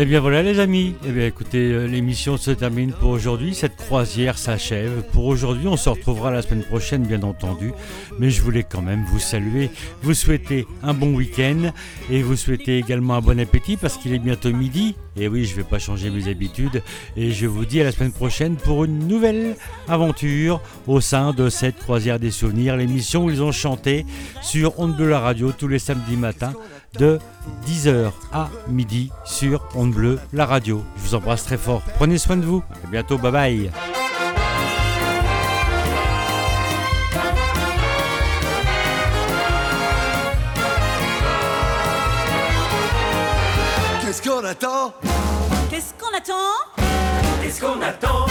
[SPEAKER 34] Attend
[SPEAKER 2] Eh bien voilà les amis, eh bien écoutez, euh, l'émission se termine pour aujourd'hui, cette croisière s'achève. Pour aujourd'hui, on se retrouvera la semaine prochaine bien entendu, mais je voulais quand même vous saluer, vous souhaiter un bon week-end et vous souhaiter également un bon appétit parce qu'il est bientôt midi. Et oui, je vais pas changer mes habitudes. Et je vous dis à la semaine prochaine pour une nouvelle aventure au sein de cette croisière des souvenirs, l'émission où ils ont chanté sur Onde Bleue la radio tous les samedis matins de 10h à midi sur Onde Bleue, la radio. Je vous embrasse très fort. Prenez soin de vous. À bientôt. Bye bye.
[SPEAKER 34] Qu'est-ce qu'on attend?
[SPEAKER 35] Qu'est-ce qu'on attend?
[SPEAKER 36] Qu'est-ce qu'on attend